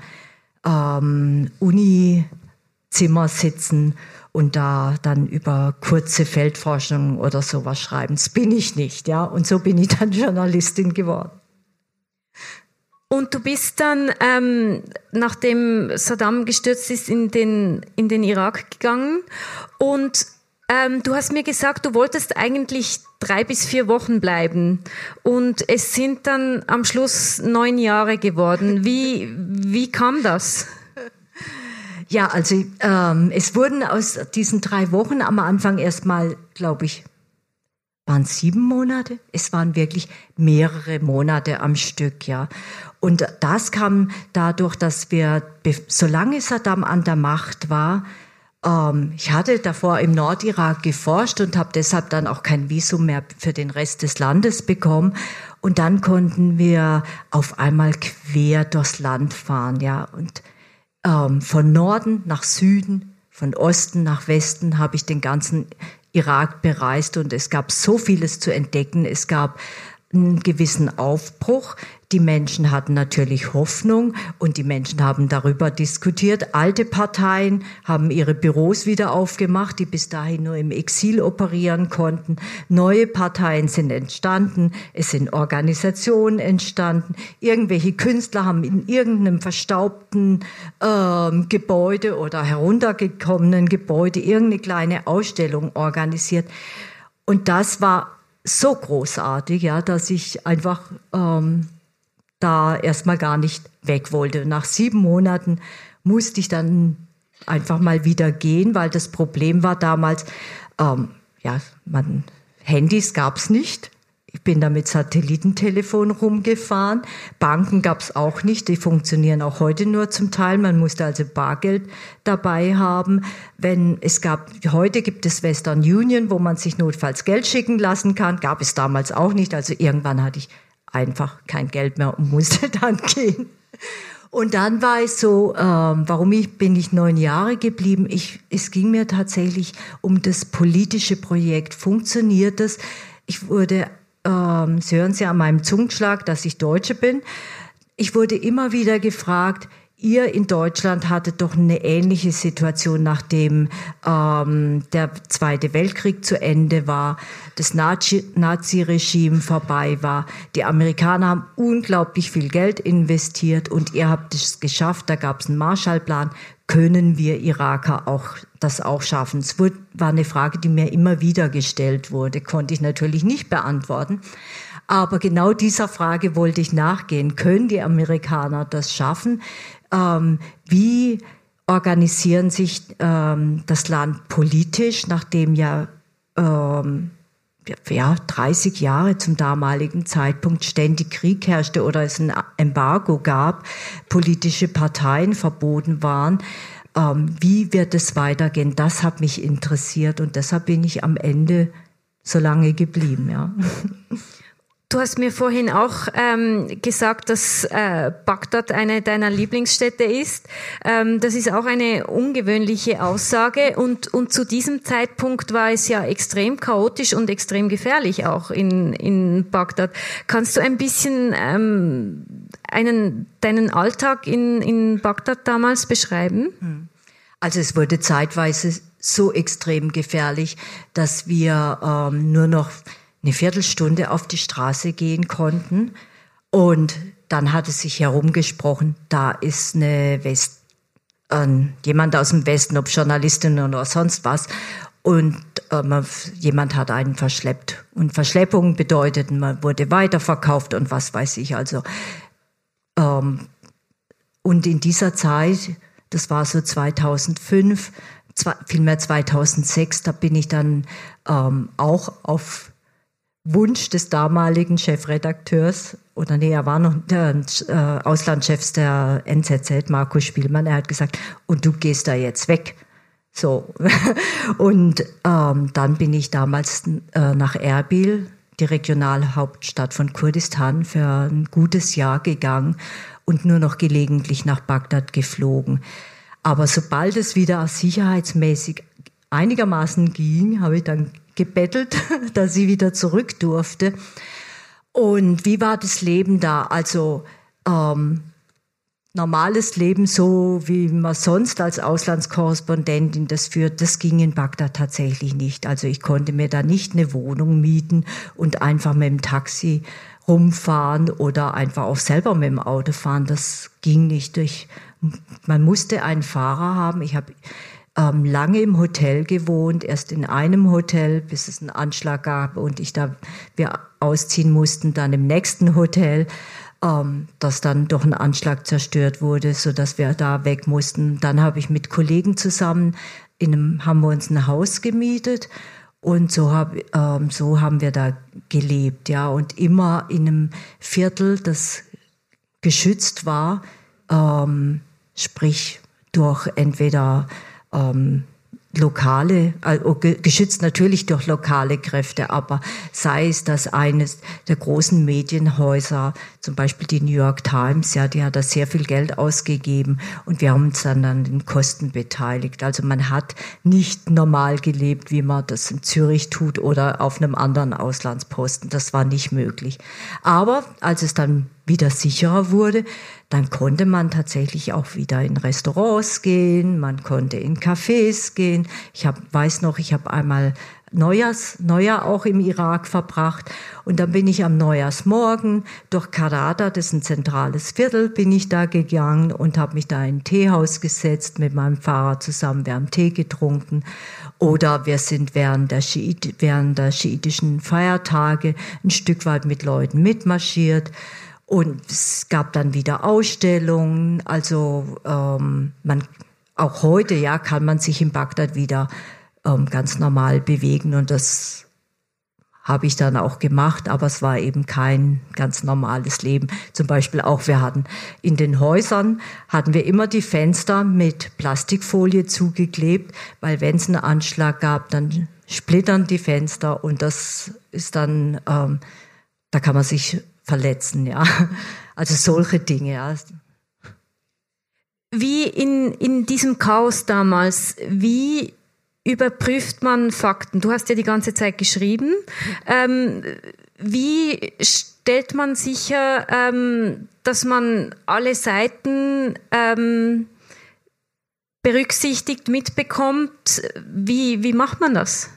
ähm, Uni-Zimmer sitzen und da dann über kurze Feldforschung oder sowas schreiben. Das bin ich nicht, ja. Und so bin ich dann Journalistin geworden. Und du bist dann, ähm, nachdem Saddam gestürzt ist, in den, in den Irak gegangen. Und ähm, du hast mir gesagt, du wolltest eigentlich drei bis vier Wochen bleiben. Und es sind dann am Schluss neun Jahre geworden. Wie, wie kam das? Ja, also ähm, es wurden aus diesen drei Wochen am Anfang erstmal, glaube ich, waren sieben Monate. Es waren wirklich mehrere Monate am Stück, ja. Und das kam dadurch, dass wir, solange Saddam an der Macht war, ähm, ich hatte davor im Nordirak geforscht und habe deshalb dann auch kein Visum mehr für den Rest des Landes bekommen. Und dann konnten wir auf einmal quer durchs Land fahren, ja. Und ähm, von Norden nach Süden, von Osten nach Westen habe ich den ganzen Irak bereist und es gab so vieles zu entdecken. Es gab einen gewissen Aufbruch. Die Menschen hatten natürlich Hoffnung und die Menschen haben darüber diskutiert. Alte Parteien haben ihre Büros wieder aufgemacht, die bis dahin nur im Exil operieren konnten. Neue Parteien sind entstanden, es sind Organisationen entstanden. Irgendwelche Künstler haben in irgendeinem verstaubten ähm, Gebäude oder heruntergekommenen Gebäude irgendeine kleine Ausstellung organisiert. Und das war so großartig, ja, dass ich einfach ähm, da erstmal gar nicht weg wollte. Nach sieben Monaten musste ich dann einfach mal wieder gehen, weil das Problem war damals, ähm, ja, man, Handys gab's nicht. Ich bin da mit Satellitentelefon rumgefahren. Banken gab's auch nicht. Die funktionieren auch heute nur zum Teil. Man musste also Bargeld dabei haben. Wenn es gab, heute gibt es Western Union, wo man sich notfalls Geld schicken lassen kann. Gab es damals auch nicht. Also irgendwann hatte ich einfach kein Geld mehr und musste dann gehen. Und dann war es so, ähm, warum ich, bin ich neun Jahre geblieben? Ich, es ging mir tatsächlich um das politische Projekt. Funktioniert das? Ich wurde, ähm, Sie hören es ja an meinem Zungenschlag, dass ich Deutsche bin. Ich wurde immer wieder gefragt, Ihr in Deutschland hattet doch eine ähnliche Situation, nachdem ähm, der Zweite Weltkrieg zu Ende war, das Nazi-Regime vorbei war. Die Amerikaner haben unglaublich viel Geld investiert und ihr habt es geschafft. Da gab es einen Marshallplan. Können wir Iraker auch das auch schaffen? Es war eine Frage, die mir immer wieder gestellt wurde, konnte ich natürlich nicht beantworten. Aber genau dieser Frage wollte ich nachgehen. Können die Amerikaner das schaffen? Ähm, wie organisieren sich ähm, das Land politisch, nachdem ja, ähm, ja 30 Jahre zum damaligen Zeitpunkt ständig Krieg herrschte oder es ein Embargo gab, politische Parteien verboten waren. Ähm, wie wird es weitergehen? Das hat mich interessiert und deshalb bin ich am Ende so lange geblieben. Ja. Du hast mir vorhin auch ähm, gesagt, dass äh, Bagdad eine deiner Lieblingsstädte ist. Ähm, das ist auch eine ungewöhnliche Aussage und, und zu diesem Zeitpunkt war es ja extrem chaotisch und extrem gefährlich auch in, in Bagdad. Kannst du ein bisschen ähm, einen, deinen Alltag in, in Bagdad damals beschreiben? Hm. Also es wurde zeitweise so extrem gefährlich, dass wir ähm, nur noch eine Viertelstunde auf die Straße gehen konnten. Und dann hat es sich herumgesprochen, da ist eine West, äh, jemand aus dem Westen, ob Journalistin oder sonst was. Und äh, man, jemand hat einen verschleppt. Und Verschleppung bedeutet, man wurde weiterverkauft und was weiß ich. Also ähm, und in dieser Zeit, das war so 2005, zwei, vielmehr 2006, da bin ich dann ähm, auch auf Wunsch des damaligen Chefredakteurs, oder nee, er war noch der äh, Auslandschefs der NZZ, Markus Spielmann, er hat gesagt, und du gehst da jetzt weg. So. und ähm, dann bin ich damals äh, nach Erbil, die Regionalhauptstadt von Kurdistan, für ein gutes Jahr gegangen und nur noch gelegentlich nach Bagdad geflogen. Aber sobald es wieder sicherheitsmäßig einigermaßen ging, habe ich dann gebettelt, dass sie wieder zurück durfte. Und wie war das Leben da? Also ähm, normales Leben, so wie man sonst als Auslandskorrespondentin das führt, das ging in Bagdad tatsächlich nicht. Also ich konnte mir da nicht eine Wohnung mieten und einfach mit dem Taxi rumfahren oder einfach auch selber mit dem Auto fahren. Das ging nicht durch. Man musste einen Fahrer haben. Ich habe ähm, lange im Hotel gewohnt, erst in einem Hotel, bis es einen Anschlag gab und ich da wir ausziehen mussten, dann im nächsten Hotel, ähm, das dann durch einen Anschlag zerstört wurde, so dass wir da weg mussten. Dann habe ich mit Kollegen zusammen in einem, haben wir uns ein Haus gemietet und so, hab, ähm, so haben wir da gelebt, ja, und immer in einem Viertel, das geschützt war, ähm, sprich durch entweder ähm, lokale, also geschützt natürlich durch lokale Kräfte, aber sei es, dass eines der großen Medienhäuser, zum Beispiel die New York Times, ja, die hat da sehr viel Geld ausgegeben und wir haben uns dann an den Kosten beteiligt. Also man hat nicht normal gelebt, wie man das in Zürich tut oder auf einem anderen Auslandsposten. Das war nicht möglich. Aber als es dann wieder sicherer wurde, dann konnte man tatsächlich auch wieder in Restaurants gehen, man konnte in Cafés gehen. Ich hab, weiß noch, ich habe einmal Neujahrs, Neujahr auch im Irak verbracht. Und dann bin ich am Neujahrsmorgen durch Karada, das ist ein zentrales Viertel, bin ich da gegangen und habe mich da in ein Teehaus gesetzt mit meinem Fahrer zusammen. Wir haben Tee getrunken. Oder wir sind während der, Schiit, während der schiitischen Feiertage ein Stück weit mit Leuten mitmarschiert. Und es gab dann wieder Ausstellungen. Also ähm, man auch heute ja kann man sich in Bagdad wieder ähm, ganz normal bewegen und das habe ich dann auch gemacht, aber es war eben kein ganz normales Leben. Zum Beispiel auch, wir hatten in den Häusern, hatten wir immer die Fenster mit Plastikfolie zugeklebt, weil wenn es einen Anschlag gab, dann splittern die Fenster und das ist dann, ähm, da kann man sich verletzen, ja. Also solche Dinge, ja. Wie in, in diesem Chaos damals, wie überprüft man Fakten? Du hast ja die ganze Zeit geschrieben. Ähm, wie stellt man sicher, ähm, dass man alle Seiten ähm, berücksichtigt, mitbekommt? Wie, wie macht man das?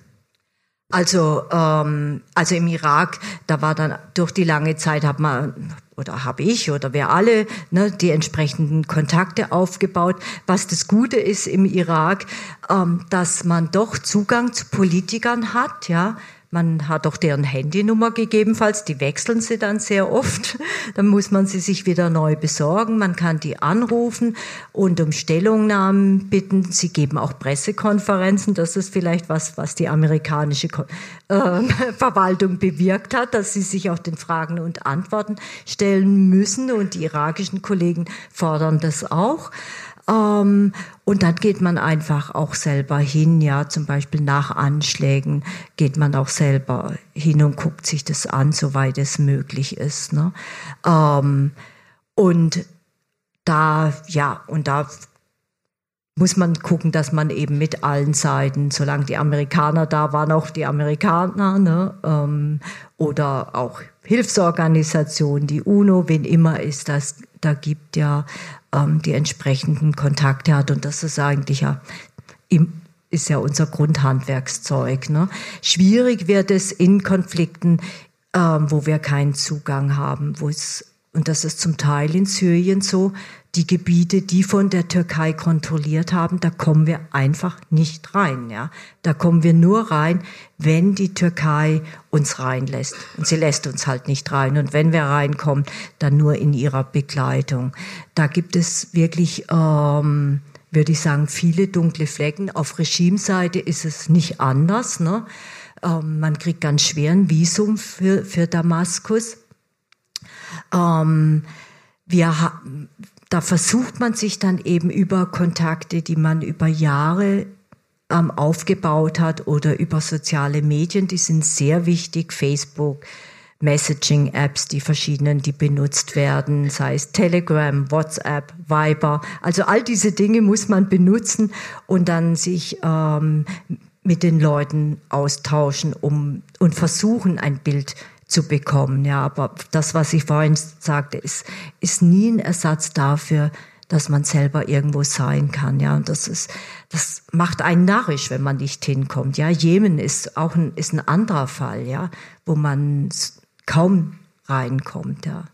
Also, ähm, also im Irak, da war dann durch die lange Zeit hat man oder habe ich oder wir alle ne, die entsprechenden Kontakte aufgebaut. Was das Gute ist im Irak, ähm, dass man doch Zugang zu Politikern hat, ja, man hat auch deren Handynummer gegebenenfalls, die wechseln sie dann sehr oft. Dann muss man sie sich wieder neu besorgen. Man kann die anrufen und um Stellungnahmen bitten. Sie geben auch Pressekonferenzen. Das ist vielleicht was, was die amerikanische äh, Verwaltung bewirkt hat, dass sie sich auch den Fragen und Antworten stellen müssen. Und die irakischen Kollegen fordern das auch. Ähm, und dann geht man einfach auch selber hin, ja, zum Beispiel nach Anschlägen geht man auch selber hin und guckt sich das an, soweit es möglich ist. Ne? Ähm, und da, ja, und da muss man gucken, dass man eben mit allen Seiten, solange die Amerikaner da waren, auch die Amerikaner, ne, ähm, oder auch Hilfsorganisationen, die UNO, wen immer es das da gibt, ja, ähm, die entsprechenden Kontakte hat. Und das ist eigentlich ja im, ist ja unser Grundhandwerkszeug. Ne? Schwierig wird es in Konflikten, ähm, wo wir keinen Zugang haben, wo es und das ist zum Teil in Syrien so, die Gebiete, die von der Türkei kontrolliert haben, da kommen wir einfach nicht rein. Ja, da kommen wir nur rein, wenn die Türkei uns reinlässt. Und sie lässt uns halt nicht rein. Und wenn wir reinkommen, dann nur in ihrer Begleitung. Da gibt es wirklich, ähm, würde ich sagen, viele dunkle Flecken. Auf Regimeseite ist es nicht anders. Ne? Ähm, man kriegt ganz schweren Visum für, für Damaskus. Ähm, wir da versucht man sich dann eben über Kontakte, die man über Jahre ähm, aufgebaut hat oder über soziale Medien, die sind sehr wichtig, Facebook, Messaging-Apps, die verschiedenen, die benutzt werden, sei es Telegram, WhatsApp, Viber. Also all diese Dinge muss man benutzen und dann sich ähm, mit den Leuten austauschen um, und versuchen, ein Bild zu bekommen. Ja, aber das, was ich vorhin sagte, ist, ist nie ein Ersatz dafür, dass man selber irgendwo sein kann. Ja, und das ist, das macht einen narrisch, wenn man nicht hinkommt. Ja, Jemen ist auch ein, ist ein anderer Fall, ja, wo man kaum reinkommt. Ja.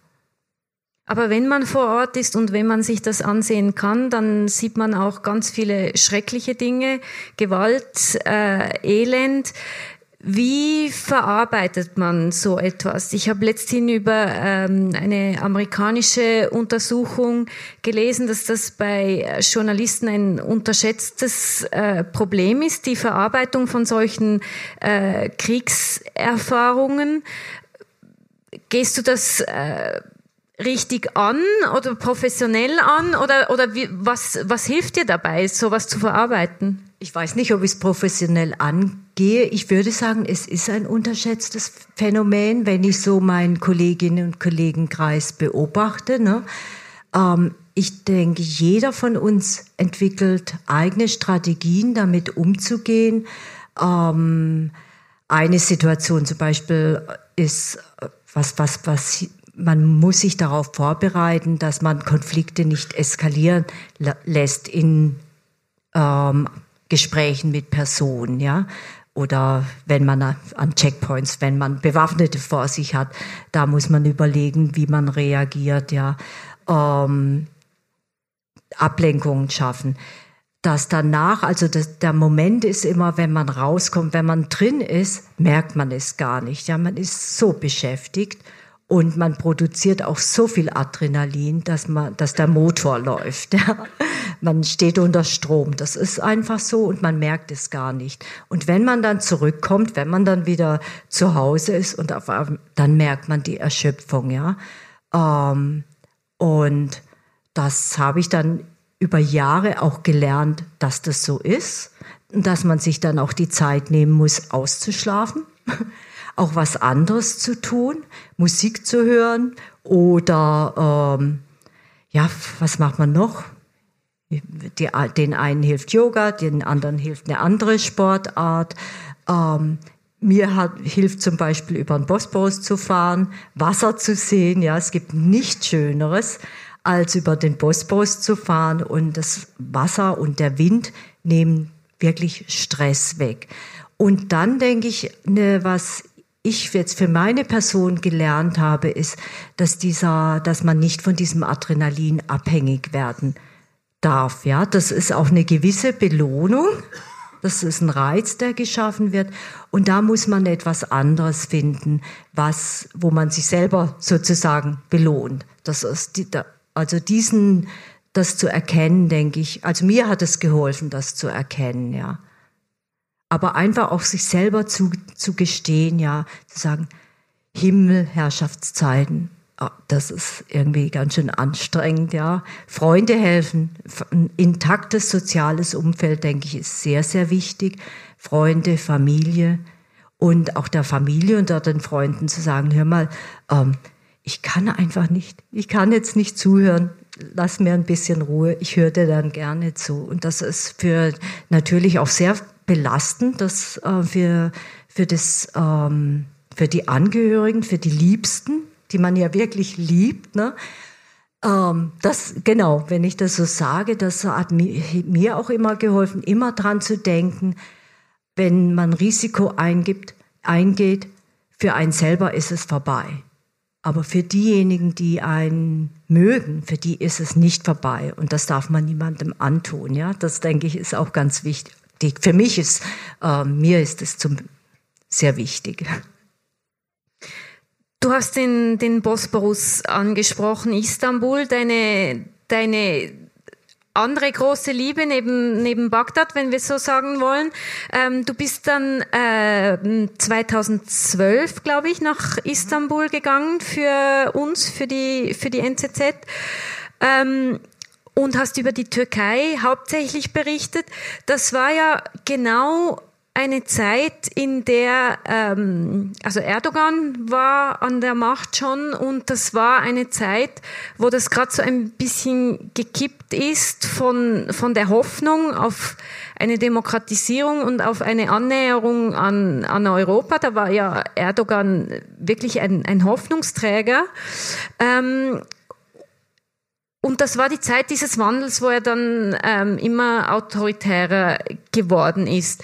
Aber wenn man vor Ort ist und wenn man sich das ansehen kann, dann sieht man auch ganz viele schreckliche Dinge, Gewalt, äh, Elend. Wie verarbeitet man so etwas? Ich habe letzthin über ähm, eine amerikanische Untersuchung gelesen, dass das bei Journalisten ein unterschätztes äh, Problem ist, die Verarbeitung von solchen äh, Kriegserfahrungen. Gehst du das äh, richtig an oder professionell an oder, oder wie, was, was hilft dir dabei, sowas zu verarbeiten? Ich weiß nicht, ob ich es professionell angehe. Ich würde sagen, es ist ein unterschätztes Phänomen, wenn ich so meinen Kolleginnen und Kollegenkreis beobachte. Ne? Ähm, ich denke, jeder von uns entwickelt eigene Strategien, damit umzugehen. Ähm, eine Situation zum Beispiel ist, was, was, was man muss sich darauf vorbereiten, dass man Konflikte nicht eskalieren lässt in ähm, Gesprächen mit Personen, ja. Oder wenn man an Checkpoints, wenn man Bewaffnete vor sich hat, da muss man überlegen, wie man reagiert, ja. Ähm, Ablenkungen schaffen. Das danach, also das, der Moment ist immer, wenn man rauskommt, wenn man drin ist, merkt man es gar nicht. Ja, man ist so beschäftigt und man produziert auch so viel Adrenalin, dass man, dass der Motor läuft. Ja. Man steht unter Strom. Das ist einfach so und man merkt es gar nicht. Und wenn man dann zurückkommt, wenn man dann wieder zu Hause ist und auf, dann merkt man die Erschöpfung, ja. Ähm, und das habe ich dann über Jahre auch gelernt, dass das so ist, dass man sich dann auch die Zeit nehmen muss, auszuschlafen auch was anderes zu tun, Musik zu hören oder ähm, ja, was macht man noch? Die, den einen hilft Yoga, den anderen hilft eine andere Sportart. Ähm, mir hat, hilft zum Beispiel über den Bosporus zu fahren, Wasser zu sehen. Ja, es gibt nichts Schöneres, als über den Bosporus zu fahren und das Wasser und der Wind nehmen wirklich Stress weg. Und dann denke ich, ne, was ich jetzt für meine Person gelernt habe, ist, dass dieser, dass man nicht von diesem Adrenalin abhängig werden darf. Ja, das ist auch eine gewisse Belohnung. Das ist ein Reiz, der geschaffen wird. Und da muss man etwas anderes finden, was, wo man sich selber sozusagen belohnt. Das ist die, also diesen, das zu erkennen, denke ich. Also mir hat es geholfen, das zu erkennen, ja aber einfach auch sich selber zu, zu gestehen, ja, zu sagen, Himmel, Herrschaftszeiten, ah, das ist irgendwie ganz schön anstrengend, ja. Freunde helfen, ein intaktes soziales Umfeld, denke ich, ist sehr, sehr wichtig. Freunde, Familie und auch der Familie und den Freunden zu sagen, hör mal, ähm, ich kann einfach nicht, ich kann jetzt nicht zuhören, lass mir ein bisschen Ruhe, ich höre dir dann gerne zu. Und das ist für natürlich auch sehr belastend, das äh, für, für, das, ähm, für die Angehörigen, für die Liebsten, die man ja wirklich liebt. Ne? Ähm, das, genau, wenn ich das so sage, das hat mir, mir auch immer geholfen, immer dran zu denken, wenn man Risiko eingibt, eingeht, für einen selber ist es vorbei. Aber für diejenigen, die einen mögen, für die ist es nicht vorbei. Und das darf man niemandem antun. Ja, das denke ich ist auch ganz wichtig wichtig. Für mich ist, äh, mir ist es zum, sehr wichtig. Du hast den, den Bosporus angesprochen, Istanbul, deine, deine andere große Liebe neben, neben Bagdad, wenn wir so sagen wollen. Ähm, du bist dann äh, 2012, glaube ich, nach Istanbul gegangen für uns, für die, für die NZZ. Ähm, und hast über die Türkei hauptsächlich berichtet. Das war ja genau eine Zeit, in der, ähm, also Erdogan war an der Macht schon und das war eine Zeit, wo das gerade so ein bisschen gekippt ist von, von der Hoffnung auf eine Demokratisierung und auf eine Annäherung an, an Europa. Da war ja Erdogan wirklich ein, ein Hoffnungsträger. Ähm, und das war die Zeit dieses Wandels, wo er dann ähm, immer autoritärer geworden ist.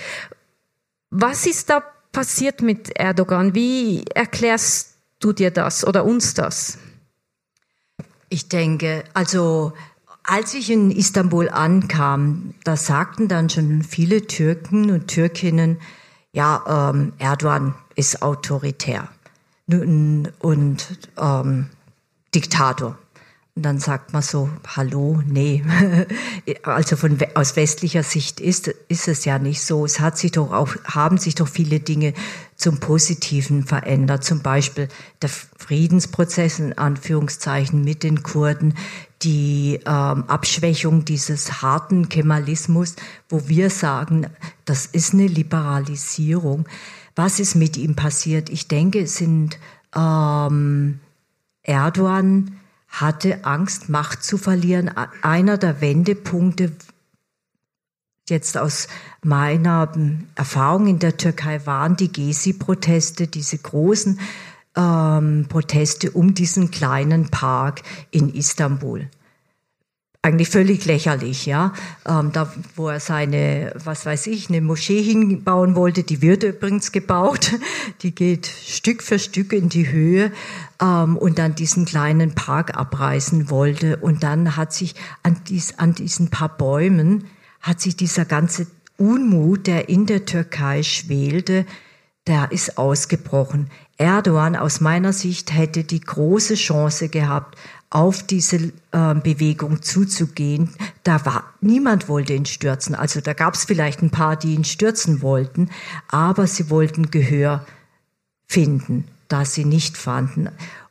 Was ist da passiert mit Erdogan? Wie erklärst du dir das oder uns das? Ich denke, also als ich in Istanbul ankam, da sagten dann schon viele Türken und Türkinnen, ja, ähm, Erdogan ist autoritär und ähm, Diktator. Und dann sagt man so, hallo, nee. Also von, aus westlicher Sicht ist, ist es ja nicht so. Es hat sich doch auch, haben sich doch viele Dinge zum Positiven verändert. Zum Beispiel der Friedensprozess in Anführungszeichen mit den Kurden, die ähm, Abschwächung dieses harten Kemalismus, wo wir sagen, das ist eine Liberalisierung. Was ist mit ihm passiert? Ich denke, es sind ähm, Erdogan, hatte Angst, Macht zu verlieren. Einer der Wendepunkte jetzt aus meiner hm, Erfahrung in der Türkei waren die Gezi-Proteste, diese großen ähm, Proteste um diesen kleinen Park in Istanbul eigentlich völlig lächerlich, ja. Ähm, da, wo er seine, was weiß ich, eine Moschee hinbauen wollte, die wird übrigens gebaut, die geht Stück für Stück in die Höhe ähm, und dann diesen kleinen Park abreißen wollte und dann hat sich an, dies, an diesen paar Bäumen hat sich dieser ganze Unmut, der in der Türkei schwelte, der ist ausgebrochen. Erdogan aus meiner Sicht hätte die große Chance gehabt, auf diese äh, Bewegung zuzugehen. Da war niemand wollte ihn stürzen. Also da gab es vielleicht ein paar, die ihn stürzen wollten, aber sie wollten Gehör finden, das sie nicht fanden.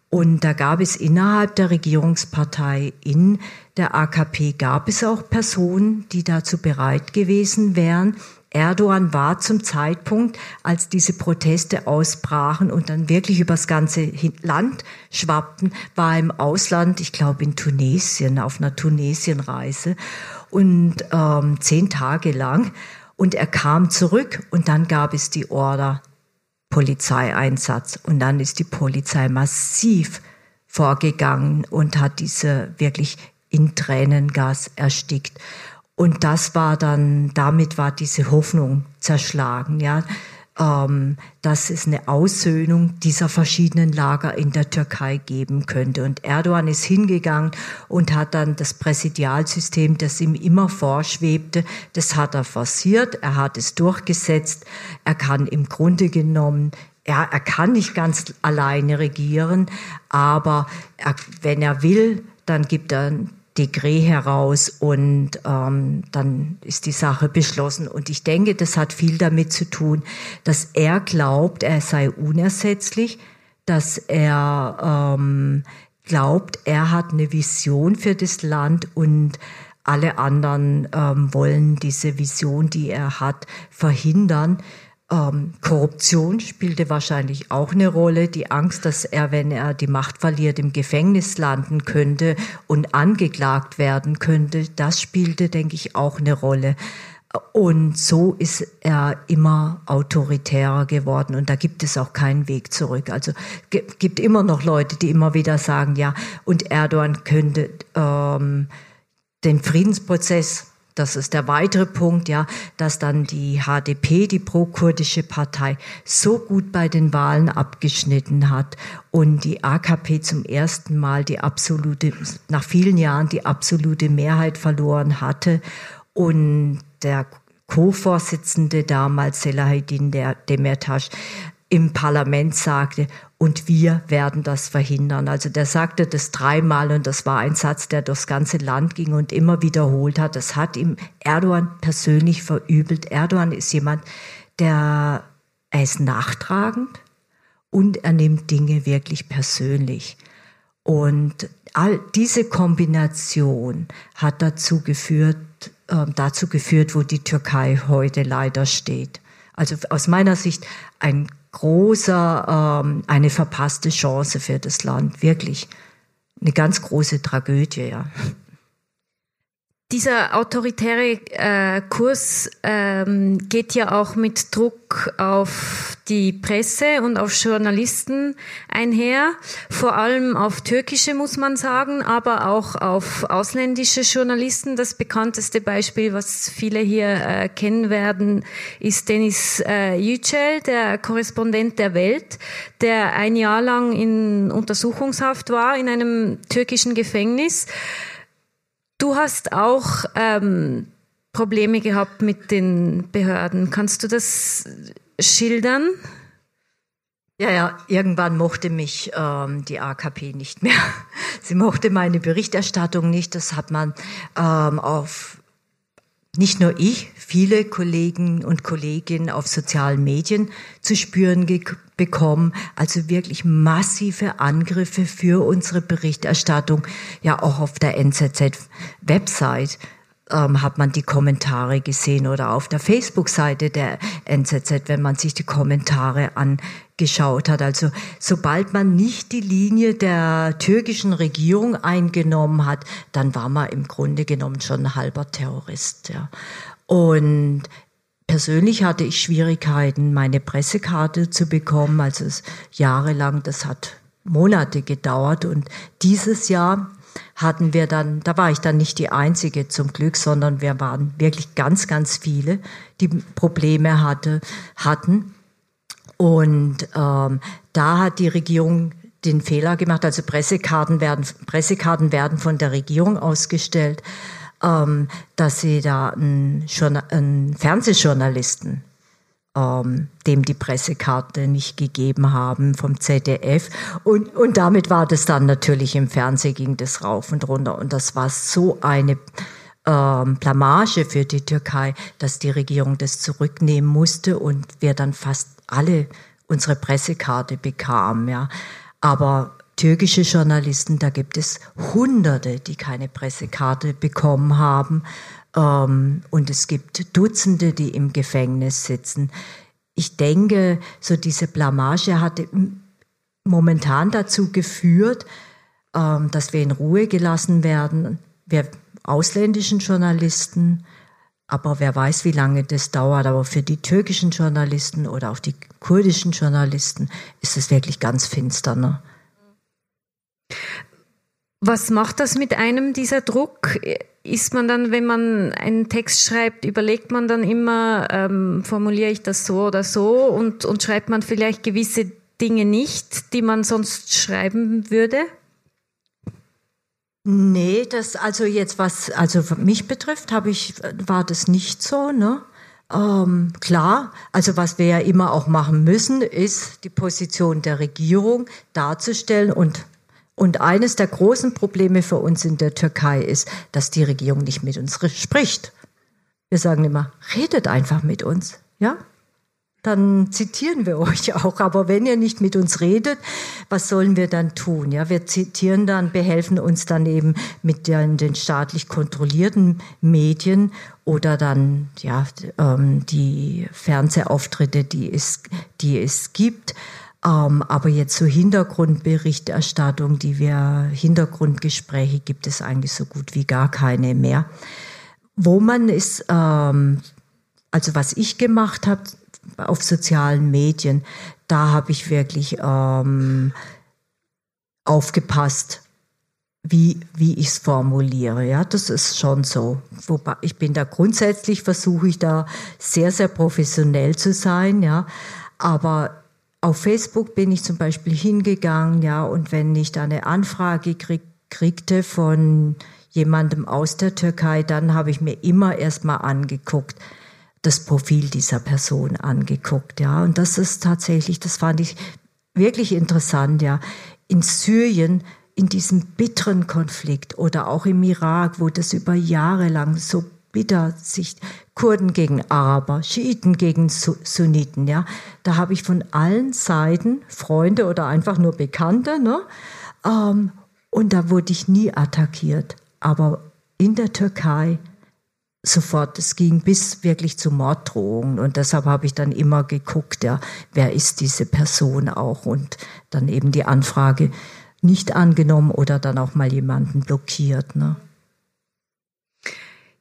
Und da gab es innerhalb der Regierungspartei in der AKP gab es auch Personen, die dazu bereit gewesen wären, Erdogan war zum Zeitpunkt, als diese Proteste ausbrachen und dann wirklich übers ganze Land schwappten, war im Ausland, ich glaube in Tunesien, auf einer Tunesienreise und ähm, zehn Tage lang. Und er kam zurück und dann gab es die Order Polizeieinsatz und dann ist die Polizei massiv vorgegangen und hat diese wirklich in Tränengas erstickt. Und das war dann, damit war diese Hoffnung zerschlagen, ja, ähm, dass es eine Aussöhnung dieser verschiedenen Lager in der Türkei geben könnte. Und Erdogan ist hingegangen und hat dann das Präsidialsystem, das ihm immer vorschwebte, das hat er forciert, er hat es durchgesetzt, er kann im Grunde genommen ja, er kann nicht ganz alleine regieren, aber er, wenn er will, dann gibt er Dekret heraus und ähm, dann ist die Sache beschlossen. Und ich denke, das hat viel damit zu tun, dass er glaubt, er sei unersetzlich, dass er ähm, glaubt, er hat eine Vision für das Land und alle anderen ähm, wollen diese Vision, die er hat, verhindern. Ähm, Korruption spielte wahrscheinlich auch eine Rolle. Die Angst, dass er, wenn er die Macht verliert, im Gefängnis landen könnte und angeklagt werden könnte, das spielte, denke ich, auch eine Rolle. Und so ist er immer autoritärer geworden und da gibt es auch keinen Weg zurück. Also gibt immer noch Leute, die immer wieder sagen, ja, und Erdogan könnte ähm, den Friedensprozess das ist der weitere Punkt, ja, dass dann die HDP, die pro-kurdische Partei, so gut bei den Wahlen abgeschnitten hat und die AKP zum ersten Mal die absolute, nach vielen Jahren die absolute Mehrheit verloren hatte. Und der Co-Vorsitzende damals, Selahattin Demirtas, im Parlament sagte, und wir werden das verhindern. Also der sagte das dreimal und das war ein Satz, der durchs ganze Land ging und immer wiederholt hat. Das hat ihm Erdogan persönlich verübelt. Erdogan ist jemand, der, er ist nachtragend und er nimmt Dinge wirklich persönlich. Und all diese Kombination hat dazu geführt, äh, dazu geführt, wo die Türkei heute leider steht. Also aus meiner Sicht ein großer, ähm, eine verpasste Chance für das Land, wirklich eine ganz große Tragödie, ja. Dieser autoritäre äh, Kurs ähm, geht ja auch mit Druck auf die Presse und auf Journalisten einher, vor allem auf türkische muss man sagen, aber auch auf ausländische Journalisten. Das bekannteste Beispiel, was viele hier äh, kennen werden, ist Denis äh, Yücel, der Korrespondent der Welt, der ein Jahr lang in Untersuchungshaft war in einem türkischen Gefängnis. Du hast auch ähm, Probleme gehabt mit den Behörden. Kannst du das schildern? Ja, ja, irgendwann mochte mich ähm, die AKP nicht mehr. Sie mochte meine Berichterstattung nicht. Das hat man ähm, auf nicht nur ich, viele Kollegen und Kolleginnen auf sozialen Medien zu spüren bekommen. Also wirklich massive Angriffe für unsere Berichterstattung, ja auch auf der NZZ-Website ähm, hat man die Kommentare gesehen oder auf der Facebook-Seite der NZZ, wenn man sich die Kommentare angeschaut hat. Also sobald man nicht die Linie der türkischen Regierung eingenommen hat, dann war man im Grunde genommen schon ein halber Terrorist. Ja. Und persönlich hatte ich Schwierigkeiten, meine Pressekarte zu bekommen. Also es jahrelang, das hat Monate gedauert. Und dieses Jahr hatten wir dann, da war ich dann nicht die Einzige zum Glück, sondern wir waren wirklich ganz, ganz viele, die Probleme hatte, hatten. Und ähm, da hat die Regierung den Fehler gemacht, also Pressekarten werden, Pressekarten werden von der Regierung ausgestellt, ähm, dass sie da einen, einen Fernsehjournalisten ähm, dem die Pressekarte nicht gegeben haben vom ZDF. Und, und damit war das dann natürlich im Fernsehen, ging das rauf und runter. Und das war so eine ähm, Blamage für die Türkei, dass die Regierung das zurücknehmen musste und wir dann fast alle unsere Pressekarte bekamen. Ja. Aber türkische Journalisten, da gibt es Hunderte, die keine Pressekarte bekommen haben. Ähm, und es gibt Dutzende, die im Gefängnis sitzen. Ich denke, so diese Blamage hatte momentan dazu geführt, ähm, dass wir in Ruhe gelassen werden. Wir ausländischen Journalisten, aber wer weiß, wie lange das dauert. Aber für die türkischen Journalisten oder auch die kurdischen Journalisten ist es wirklich ganz finster. Ne? Was macht das mit einem, dieser Druck? ist man dann, wenn man einen Text schreibt, überlegt man dann immer, ähm, formuliere ich das so oder so und, und schreibt man vielleicht gewisse Dinge nicht, die man sonst schreiben würde? Nee, das also jetzt was also mich betrifft, habe ich war das nicht so, ne? Ähm, klar, also was wir ja immer auch machen müssen, ist die Position der Regierung darzustellen und und eines der großen Probleme für uns in der Türkei ist, dass die Regierung nicht mit uns spricht. Wir sagen immer, redet einfach mit uns, ja? Dann zitieren wir euch auch. Aber wenn ihr nicht mit uns redet, was sollen wir dann tun? Ja, wir zitieren dann, behelfen uns dann eben mit den, den staatlich kontrollierten Medien oder dann, ja, ähm, die Fernsehauftritte, die es, die es gibt. Ähm, aber jetzt so Hintergrundberichterstattung, die wir, Hintergrundgespräche gibt es eigentlich so gut wie gar keine mehr. Wo man ist, ähm, also was ich gemacht habe auf sozialen Medien, da habe ich wirklich ähm, aufgepasst, wie, wie ich es formuliere. Ja, das ist schon so. Wobei ich bin da grundsätzlich versuche ich da sehr, sehr professionell zu sein, ja. Aber auf Facebook bin ich zum Beispiel hingegangen, ja, und wenn ich da eine Anfrage krieg, kriegte von jemandem aus der Türkei, dann habe ich mir immer erstmal angeguckt, das Profil dieser Person angeguckt, ja. Und das ist tatsächlich, das fand ich wirklich interessant, ja. In Syrien, in diesem bitteren Konflikt oder auch im Irak, wo das über Jahre lang so bitter sich Kurden gegen Araber, Schiiten gegen Sunniten, ja. Da habe ich von allen Seiten Freunde oder einfach nur Bekannte, ne? Ähm, und da wurde ich nie attackiert. Aber in der Türkei sofort, es ging bis wirklich zu Morddrohungen. Und deshalb habe ich dann immer geguckt, ja, wer ist diese Person auch? Und dann eben die Anfrage nicht angenommen oder dann auch mal jemanden blockiert, ne?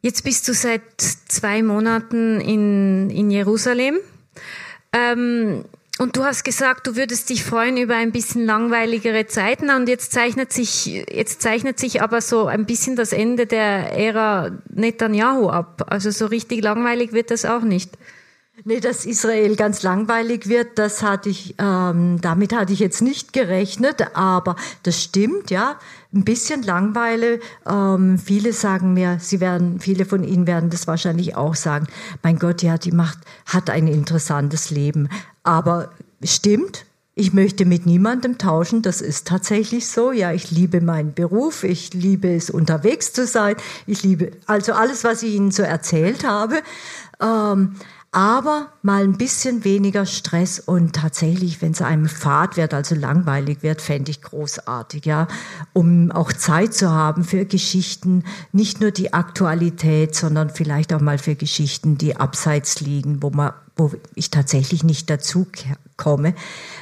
Jetzt bist du seit zwei Monaten in, in Jerusalem. Ähm, und du hast gesagt, du würdest dich freuen über ein bisschen langweiligere Zeiten. Und jetzt zeichnet sich, jetzt zeichnet sich aber so ein bisschen das Ende der Ära Netanyahu ab. Also so richtig langweilig wird das auch nicht. Nee, dass Israel ganz langweilig wird, das hatte ich, ähm, damit hatte ich jetzt nicht gerechnet, aber das stimmt, ja. Ein bisschen Langweile. Ähm, viele sagen mir, sie werden, viele von Ihnen werden das wahrscheinlich auch sagen. Mein Gott, ja, die macht, hat ein interessantes Leben. Aber stimmt, Ich möchte mit niemandem tauschen, das ist tatsächlich so. Ja, ich liebe meinen Beruf, ich liebe es, unterwegs zu sein, ich liebe also alles, was ich Ihnen so erzählt habe. Ähm, aber mal ein bisschen weniger Stress und tatsächlich, wenn es einem fad wird, also langweilig wird, fände ich großartig, ja, um auch Zeit zu haben für Geschichten, nicht nur die Aktualität, sondern vielleicht auch mal für Geschichten, die abseits liegen, wo man, wo ich tatsächlich nicht dazu komme.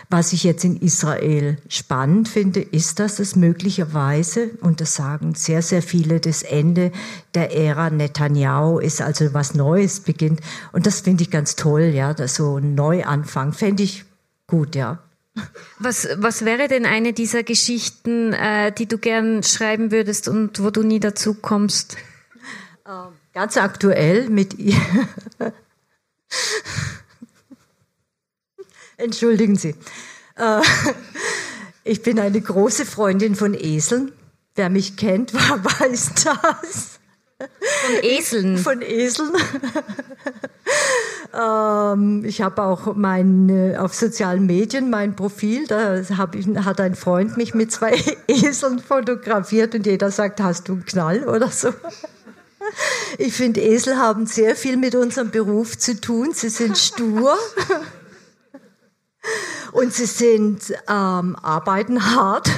Was ich jetzt in Israel spannend finde, ist, dass es möglicherweise, und das sagen sehr, sehr viele, das Ende der Ära Netanyahu ist, also was Neues beginnt. Und das finde ich ganz toll, ja, dass so ein Neuanfang, fände ich gut, ja. Was, was wäre denn eine dieser Geschichten, äh, die du gern schreiben würdest und wo du nie dazu kommst? Ähm, ganz aktuell mit ihr. Entschuldigen Sie. Äh, ich bin eine große Freundin von Eseln. Wer mich kennt, weiß das. Von Eseln? Von Eseln. Ähm, ich habe auch mein, auf sozialen Medien mein Profil. Da ich, hat ein Freund mich mit zwei Eseln fotografiert und jeder sagt, hast du einen Knall oder so. Ich finde, Esel haben sehr viel mit unserem Beruf zu tun. Sie sind stur. Und sie sind, ähm, arbeiten hart.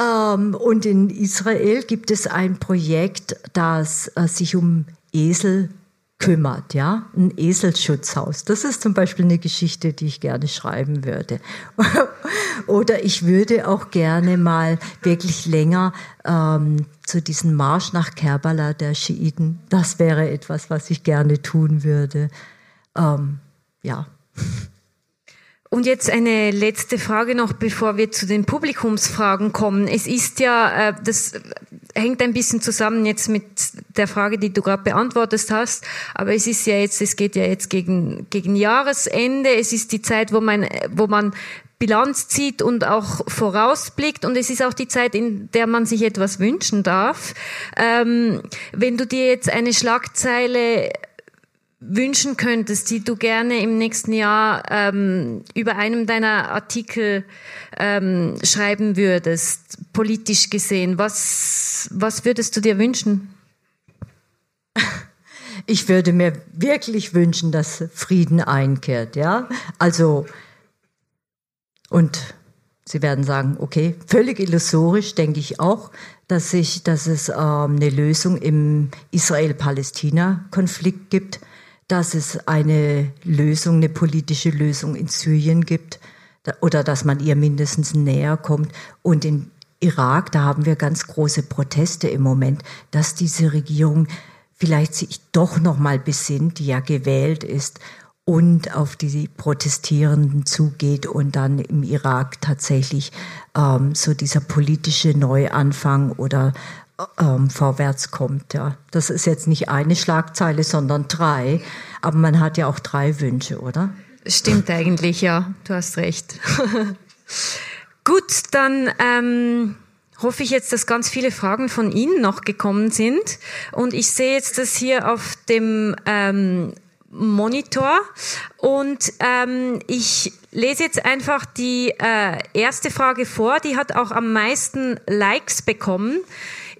ähm, und in Israel gibt es ein Projekt, das äh, sich um Esel kümmert, ja, ein Eselschutzhaus. Das ist zum Beispiel eine Geschichte, die ich gerne schreiben würde. Oder ich würde auch gerne mal wirklich länger ähm, zu diesem Marsch nach Kerbala der Schiiten. Das wäre etwas, was ich gerne tun würde. Ähm, ja. Und jetzt eine letzte Frage noch, bevor wir zu den Publikumsfragen kommen. Es ist ja, äh, das hängt ein bisschen zusammen jetzt mit der Frage, die du gerade beantwortet hast. Aber es ist ja jetzt, es geht ja jetzt gegen, gegen Jahresende. Es ist die Zeit, wo man, wo man Bilanz zieht und auch vorausblickt. Und es ist auch die Zeit, in der man sich etwas wünschen darf. Ähm, wenn du dir jetzt eine Schlagzeile wünschen könntest, die du gerne im nächsten Jahr ähm, über einem deiner Artikel ähm, schreiben würdest, politisch gesehen, was, was würdest du dir wünschen? Ich würde mir wirklich wünschen, dass Frieden einkehrt, ja. Also, und Sie werden sagen, okay, völlig illusorisch denke ich auch, dass, ich, dass es ähm, eine Lösung im Israel-Palästina-Konflikt gibt dass es eine Lösung, eine politische Lösung in Syrien gibt oder dass man ihr mindestens näher kommt. Und in Irak, da haben wir ganz große Proteste im Moment, dass diese Regierung vielleicht sich doch noch mal besinnt, die ja gewählt ist und auf die Protestierenden zugeht und dann im Irak tatsächlich ähm, so dieser politische Neuanfang oder ähm, vorwärts kommt. Ja. Das ist jetzt nicht eine Schlagzeile, sondern drei. Aber man hat ja auch drei Wünsche, oder? Stimmt eigentlich, ja. Du hast recht. Gut, dann ähm, hoffe ich jetzt, dass ganz viele Fragen von Ihnen noch gekommen sind. Und ich sehe jetzt das hier auf dem ähm, Monitor und ähm, ich lese jetzt einfach die äh, erste Frage vor. Die hat auch am meisten Likes bekommen.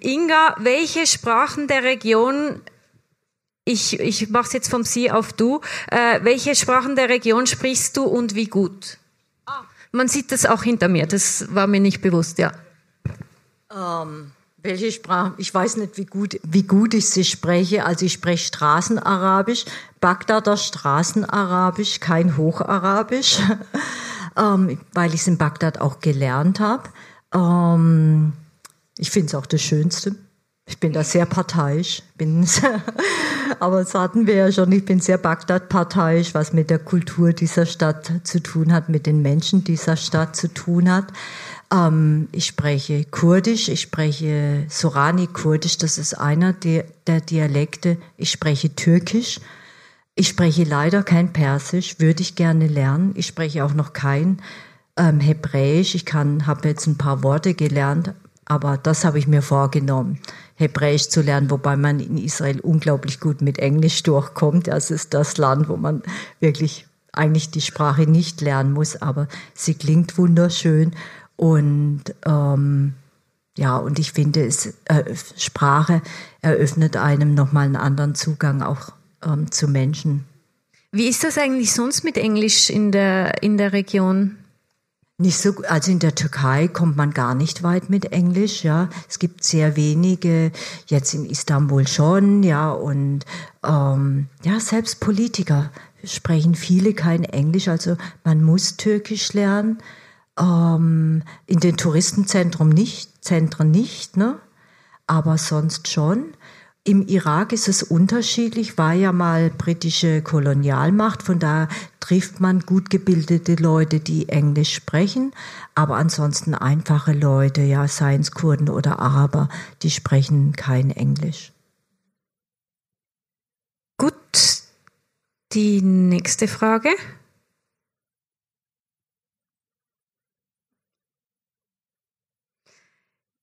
Inga, welche Sprachen der Region ich, ich mache es jetzt vom Sie auf Du. Äh, welche Sprachen der Region sprichst du und wie gut? Ah. Man sieht das auch hinter mir, das war mir nicht bewusst, ja. Ähm, welche Sprache? Ich weiß nicht, wie gut, wie gut ich sie spreche. Also ich spreche Straßenarabisch, Bagdader Straßenarabisch, kein Hocharabisch, ähm, weil ich es in Bagdad auch gelernt habe. Ähm, ich finde es auch das Schönste. Ich bin da sehr parteiisch, bin, aber das hatten wir ja schon, ich bin sehr Bagdad-parteiisch, was mit der Kultur dieser Stadt zu tun hat, mit den Menschen dieser Stadt zu tun hat. Ähm, ich spreche Kurdisch, ich spreche Sorani-Kurdisch, das ist einer der, der Dialekte. Ich spreche Türkisch. Ich spreche leider kein Persisch, würde ich gerne lernen. Ich spreche auch noch kein ähm, Hebräisch. Ich kann, habe jetzt ein paar Worte gelernt, aber das habe ich mir vorgenommen, Hebräisch zu lernen, wobei man in Israel unglaublich gut mit Englisch durchkommt. Das ist das Land, wo man wirklich eigentlich die Sprache nicht lernen muss, aber sie klingt wunderschön und ähm, ja, und ich finde, es, äh, Sprache eröffnet einem nochmal einen anderen Zugang auch ähm, zu Menschen. Wie ist das eigentlich sonst mit Englisch in der, in der Region? Nicht so, also in der Türkei kommt man gar nicht weit mit Englisch, ja. Es gibt sehr wenige, jetzt in Istanbul schon, ja, und ähm, ja, selbst Politiker sprechen viele kein Englisch, also man muss Türkisch lernen. Ähm, in den Touristenzentren nicht, Zentren nicht, ne? Aber sonst schon. Im Irak ist es unterschiedlich, war ja mal britische Kolonialmacht, von da trifft man gut gebildete Leute, die Englisch sprechen, aber ansonsten einfache Leute, ja, seien es Kurden oder Araber, die sprechen kein Englisch. Gut, die nächste Frage.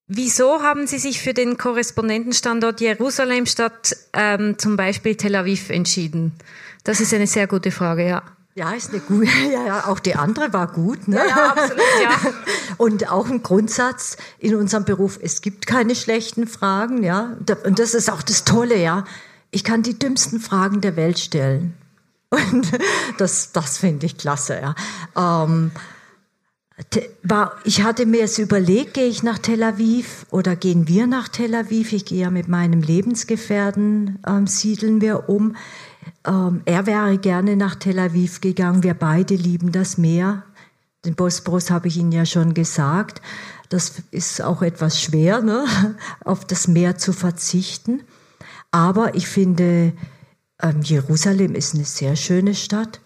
Wieso haben Sie sich für den Korrespondentenstandort Jerusalem statt ähm, zum Beispiel Tel Aviv entschieden? Das ist eine sehr gute Frage, ja. Ja, ist eine gute, ja, ja, auch die andere war gut, ne? Ja, ja, absolut, ja. Und auch ein Grundsatz in unserem Beruf, es gibt keine schlechten Fragen, ja. Und das ist auch das Tolle, ja. Ich kann die dümmsten Fragen der Welt stellen. Und das, das finde ich klasse, ja. Ähm, war, ich hatte mir es überlegt, gehe ich nach Tel Aviv oder gehen wir nach Tel Aviv? Ich gehe ja mit meinem Lebensgefährten, ähm, siedeln wir um. Ähm, er wäre gerne nach Tel Aviv gegangen. Wir beide lieben das Meer. Den Bosporus habe ich Ihnen ja schon gesagt. Das ist auch etwas schwer, ne? auf das Meer zu verzichten. Aber ich finde, ähm, Jerusalem ist eine sehr schöne Stadt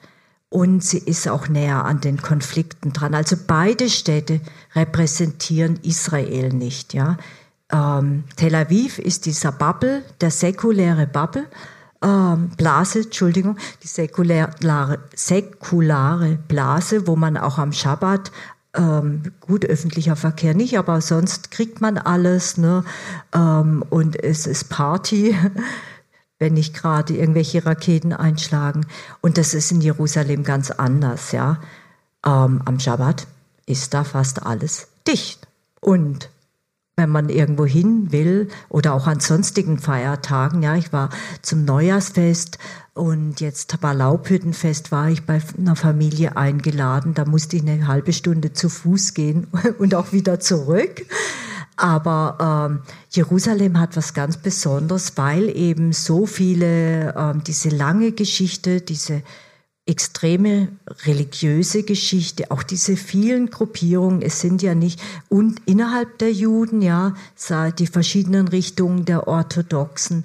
und sie ist auch näher an den Konflikten dran. Also beide Städte repräsentieren Israel nicht. Ja? Ähm, Tel Aviv ist dieser Bubble, der säkuläre Bubble, ähm, Blase, Entschuldigung, die säkulare, säkulare Blase, wo man auch am Schabbat ähm, gut öffentlicher Verkehr nicht, aber sonst kriegt man alles ne? Ähm, und es ist Party wenn nicht gerade irgendwelche Raketen einschlagen. Und das ist in Jerusalem ganz anders, ja. Ähm, am Schabbat ist da fast alles dicht. Und wenn man irgendwo hin will oder auch an sonstigen Feiertagen, ja, ich war zum Neujahrsfest und jetzt war Laubhüttenfest, war ich bei einer Familie eingeladen, da musste ich eine halbe Stunde zu Fuß gehen und auch wieder zurück. Aber ähm, Jerusalem hat was ganz Besonderes, weil eben so viele, ähm, diese lange Geschichte, diese extreme religiöse Geschichte, auch diese vielen Gruppierungen, es sind ja nicht, und innerhalb der Juden, ja, die verschiedenen Richtungen der Orthodoxen,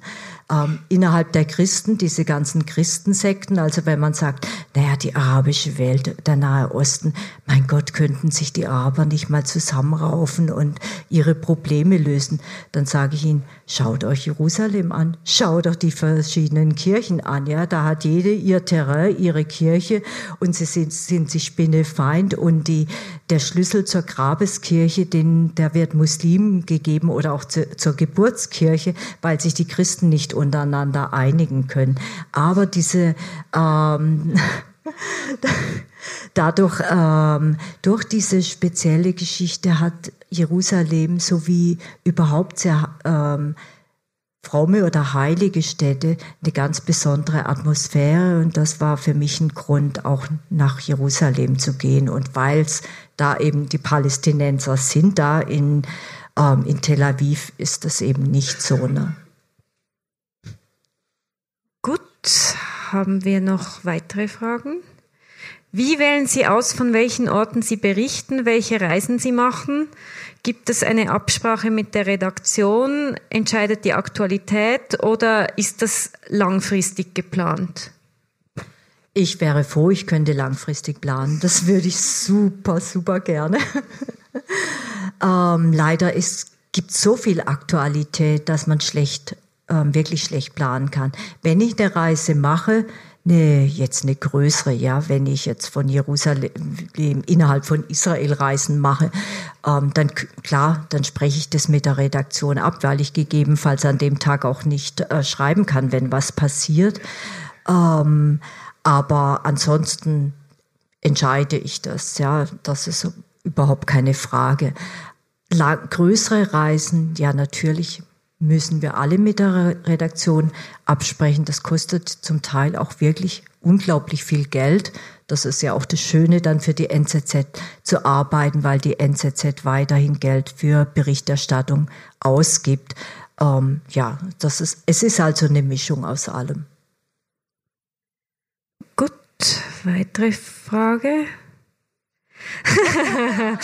ähm, innerhalb der Christen, diese ganzen Christensekten, also wenn man sagt, naja, die arabische Welt, der Nahe Osten, mein Gott, könnten sich die Araber nicht mal zusammenraufen und ihre Probleme lösen, dann sage ich ihnen, schaut euch Jerusalem an, schaut doch die verschiedenen Kirchen an, ja, da hat jede ihr Terrain, ihre Kirche und sie sind, sind sich Spinnefeind und die, der Schlüssel zur Grabeskirche, den, der wird Muslimen gegeben oder auch zu, zur Geburtskirche, weil sich die Christen nicht untereinander einigen können. Aber diese ähm, dadurch ähm, durch diese spezielle Geschichte hat Jerusalem sowie überhaupt sehr ähm, fromme oder heilige Städte eine ganz besondere Atmosphäre und das war für mich ein Grund, auch nach Jerusalem zu gehen und weil es da eben die Palästinenser sind, da in, ähm, in Tel Aviv ist das eben nicht so. Ne? Haben wir noch weitere Fragen? Wie wählen Sie aus, von welchen Orten Sie berichten, welche Reisen Sie machen? Gibt es eine Absprache mit der Redaktion? Entscheidet die Aktualität oder ist das langfristig geplant? Ich wäre froh, ich könnte langfristig planen. Das würde ich super, super gerne. ähm, leider gibt es so viel Aktualität, dass man schlecht ähm, wirklich schlecht planen kann. Wenn ich eine Reise mache, eine, jetzt eine größere, ja, wenn ich jetzt von Jerusalem innerhalb von Israel Reisen mache, ähm, dann klar, dann spreche ich das mit der Redaktion ab, weil ich gegebenenfalls an dem Tag auch nicht äh, schreiben kann, wenn was passiert. Ähm, aber ansonsten entscheide ich das, ja, das ist überhaupt keine Frage. La größere Reisen, ja, natürlich müssen wir alle mit der Redaktion absprechen. Das kostet zum Teil auch wirklich unglaublich viel Geld. Das ist ja auch das Schöne dann für die NZZ zu arbeiten, weil die NZZ weiterhin Geld für Berichterstattung ausgibt. Ähm, ja, das ist, es ist also eine Mischung aus allem. Gut, weitere Frage.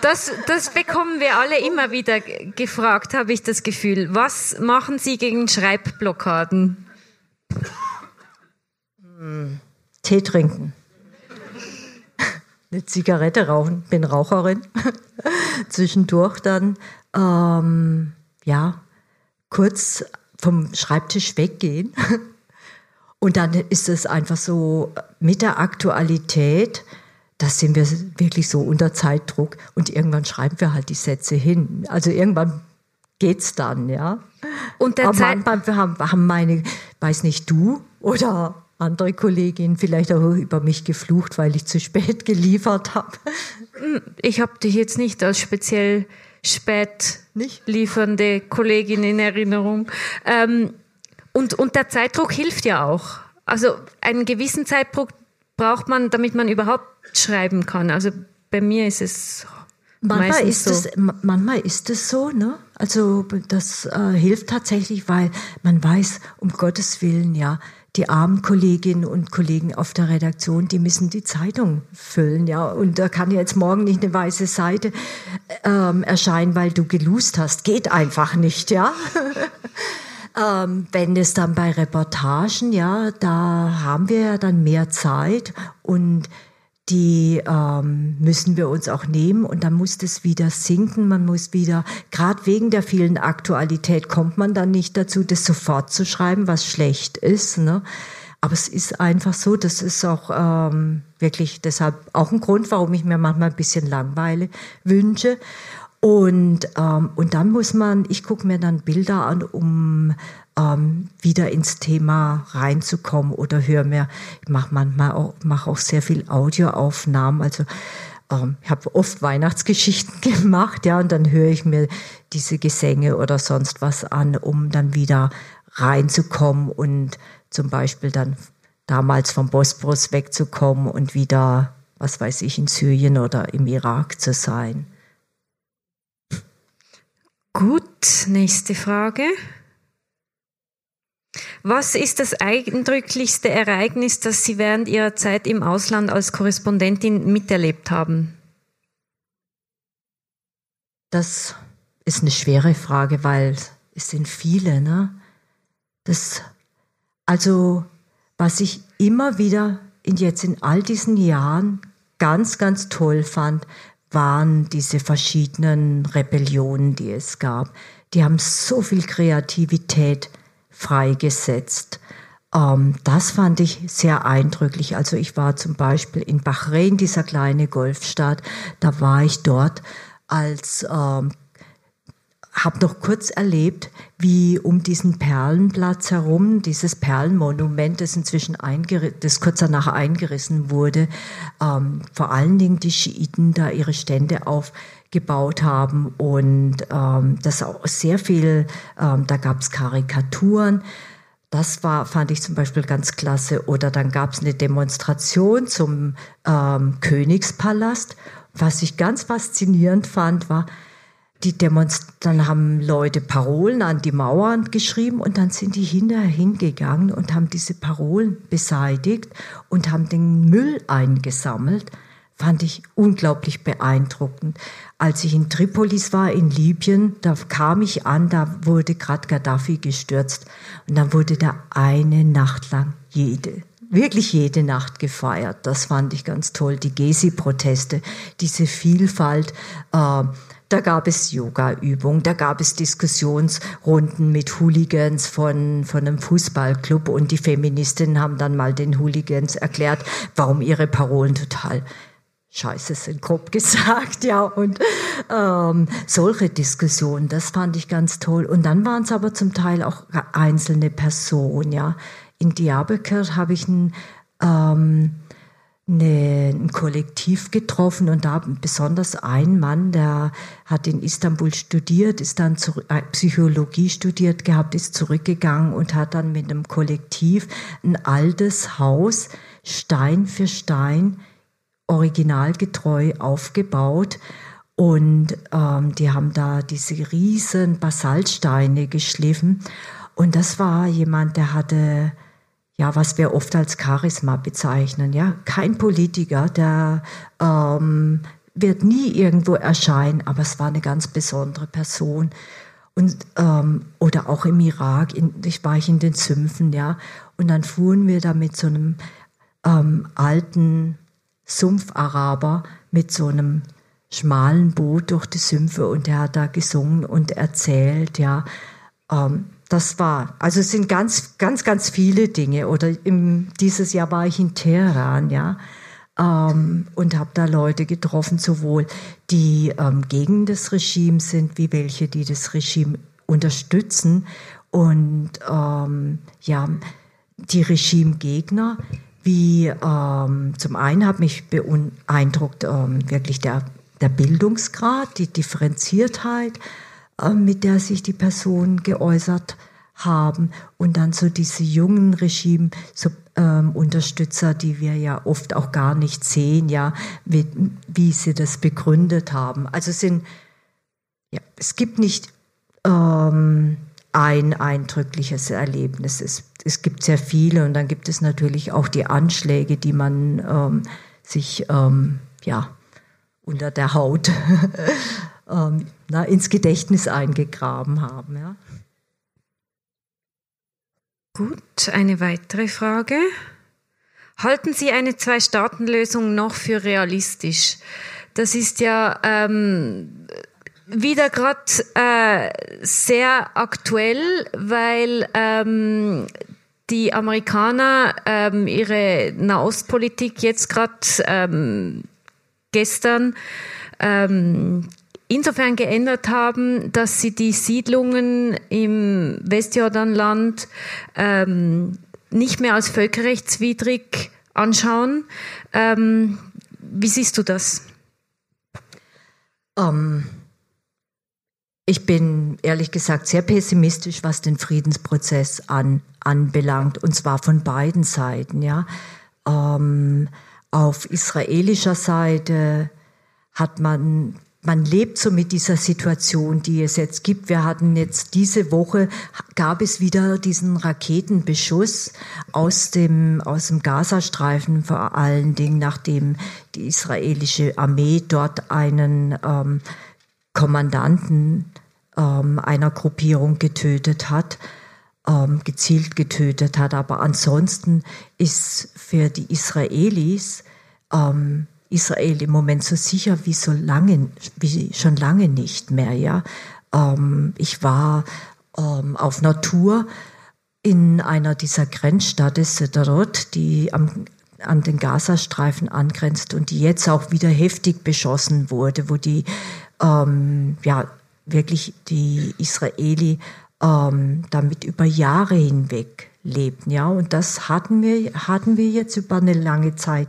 das, das bekommen wir alle immer wieder gefragt, habe ich das Gefühl. Was machen Sie gegen Schreibblockaden? Tee trinken. Eine Zigarette rauchen, bin Raucherin. Zwischendurch dann, ähm, ja, kurz vom Schreibtisch weggehen. Und dann ist es einfach so mit der Aktualität, da sind wir wirklich so unter Zeitdruck und irgendwann schreiben wir halt die Sätze hin. Also irgendwann geht's dann, ja. Und der Aber manchmal haben, haben meine, weiß nicht du oder andere Kolleginnen vielleicht auch über mich geflucht, weil ich zu spät geliefert habe. Hm, ich habe dich jetzt nicht als speziell spät nicht? liefernde Kollegin in Erinnerung. Ähm, und, und der Zeitdruck hilft ja auch. Also einen gewissen Zeitdruck braucht man, damit man überhaupt schreiben kann. Also bei mir ist es Manchmal ist, so. es, manchmal ist es so, ne? Also das äh, hilft tatsächlich, weil man weiß, um Gottes Willen, ja, die armen Kolleginnen und Kollegen auf der Redaktion, die müssen die Zeitung füllen, ja. Und da kann jetzt morgen nicht eine weiße Seite ähm, erscheinen, weil du gelust hast. Geht einfach nicht, ja. ähm, wenn es dann bei Reportagen, ja, da haben wir ja dann mehr Zeit und die ähm, müssen wir uns auch nehmen und dann muss das wieder sinken. Man muss wieder, gerade wegen der vielen Aktualität, kommt man dann nicht dazu, das sofort zu schreiben, was schlecht ist. Ne? Aber es ist einfach so, das ist auch ähm, wirklich deshalb auch ein Grund, warum ich mir manchmal ein bisschen Langweile wünsche. Und, ähm, und dann muss man, ich gucke mir dann Bilder an, um ähm, wieder ins Thema reinzukommen oder höre mir, ich mache manchmal auch, mach auch sehr viel Audioaufnahmen, also ähm, ich habe oft Weihnachtsgeschichten gemacht, ja, und dann höre ich mir diese Gesänge oder sonst was an, um dann wieder reinzukommen und zum Beispiel dann damals vom Bosporus wegzukommen und wieder, was weiß ich, in Syrien oder im Irak zu sein. Gut, nächste Frage. Was ist das eindrücklichste Ereignis, das Sie während Ihrer Zeit im Ausland als Korrespondentin miterlebt haben? Das ist eine schwere Frage, weil es sind viele. Ne? Das, also, was ich immer wieder in jetzt in all diesen Jahren ganz, ganz toll fand, waren diese verschiedenen Rebellionen, die es gab. Die haben so viel Kreativität freigesetzt. Ähm, das fand ich sehr eindrücklich. Also ich war zum Beispiel in Bahrain, dieser kleine Golfstaat, da war ich dort als ähm, habe noch kurz erlebt, wie um diesen Perlenplatz herum, dieses Perlenmonument, das inzwischen das kurz danach eingerissen wurde, ähm, vor allen Dingen die Schiiten da ihre Stände aufgebaut haben und ähm, das auch sehr viel, ähm, da gab es Karikaturen. Das war, fand ich zum Beispiel ganz klasse. Oder dann gab es eine Demonstration zum ähm, Königspalast. Was ich ganz faszinierend fand, war, die Demonst dann haben Leute Parolen an die Mauern geschrieben und dann sind die hinterher hingegangen und haben diese Parolen beseitigt und haben den Müll eingesammelt. Fand ich unglaublich beeindruckend. Als ich in Tripolis war, in Libyen, da kam ich an, da wurde gerade Gaddafi gestürzt. Und dann wurde da eine Nacht lang jede, wirklich jede Nacht gefeiert. Das fand ich ganz toll. Die Gezi-Proteste, diese Vielfalt. Äh, da gab es Yoga-Übungen, da gab es Diskussionsrunden mit Hooligans von, von einem Fußballclub und die Feministinnen haben dann mal den Hooligans erklärt, warum ihre Parolen total scheiße sind, grob gesagt, ja. Und ähm, solche Diskussionen, das fand ich ganz toll. Und dann waren es aber zum Teil auch einzelne Personen, ja. in Diyarbakir habe ich ein, ähm, eine, ein Kollektiv getroffen und da besonders ein Mann, der hat in Istanbul studiert, ist dann zu, äh, Psychologie studiert gehabt, ist zurückgegangen und hat dann mit einem Kollektiv ein altes Haus Stein für Stein originalgetreu aufgebaut. Und ähm, die haben da diese riesen Basaltsteine geschliffen. Und das war jemand, der hatte ja, was wir oft als Charisma bezeichnen, ja. Kein Politiker, der ähm, wird nie irgendwo erscheinen, aber es war eine ganz besondere Person. Und, ähm, oder auch im Irak, in, ich war ich in den Sümpfen, ja. Und dann fuhren wir da mit so einem ähm, alten Sumpfaraber mit so einem schmalen Boot durch die Sümpfe und der hat da gesungen und erzählt, ja. Ähm, das war, also es sind ganz, ganz, ganz viele Dinge. Oder im, dieses Jahr war ich in Teheran, ja, ähm, und habe da Leute getroffen, sowohl die ähm, gegen das Regime sind, wie welche, die das Regime unterstützen. Und ähm, ja, die Regimegegner, wie ähm, zum einen hat mich beeindruckt ähm, wirklich der, der Bildungsgrad, die Differenziertheit, äh, mit der sich die Personen geäußert haben und dann so diese jungen Regime so, ähm, Unterstützer, die wir ja oft auch gar nicht sehen, ja, wie, wie sie das begründet haben. Also sind ja, es gibt nicht ähm, ein eindrückliches Erlebnis. Es, es gibt sehr viele und dann gibt es natürlich auch die Anschläge, die man ähm, sich ähm, ja unter der Haut ähm, na, ins Gedächtnis eingegraben haben. Ja. Gut, eine weitere Frage. Halten Sie eine Zwei-Staaten-Lösung noch für realistisch? Das ist ja ähm, wieder gerade äh, sehr aktuell, weil ähm, die Amerikaner ähm, ihre Nahostpolitik jetzt gerade ähm, gestern ähm, insofern geändert haben, dass sie die Siedlungen im Westjordanland ähm, nicht mehr als völkerrechtswidrig anschauen. Ähm, wie siehst du das? Um, ähm, ich bin ehrlich gesagt sehr pessimistisch, was den Friedensprozess an, anbelangt, und zwar von beiden Seiten. Ja, ähm, auf israelischer Seite hat man man lebt so mit dieser Situation, die es jetzt gibt. Wir hatten jetzt diese Woche, gab es wieder diesen Raketenbeschuss aus dem, aus dem Gazastreifen, vor allen Dingen, nachdem die israelische Armee dort einen ähm, Kommandanten ähm, einer Gruppierung getötet hat, ähm, gezielt getötet hat. Aber ansonsten ist für die Israelis ähm, Israel im Moment so sicher wie so lange, wie schon lange nicht mehr. Ja, ähm, ich war ähm, auf Natur in einer dieser Grenzstädte Sederot, die am, an den Gazastreifen angrenzt und die jetzt auch wieder heftig beschossen wurde, wo die ähm, ja wirklich die Israeli ähm, damit über Jahre hinweg lebten. Ja, und das hatten wir hatten wir jetzt über eine lange Zeit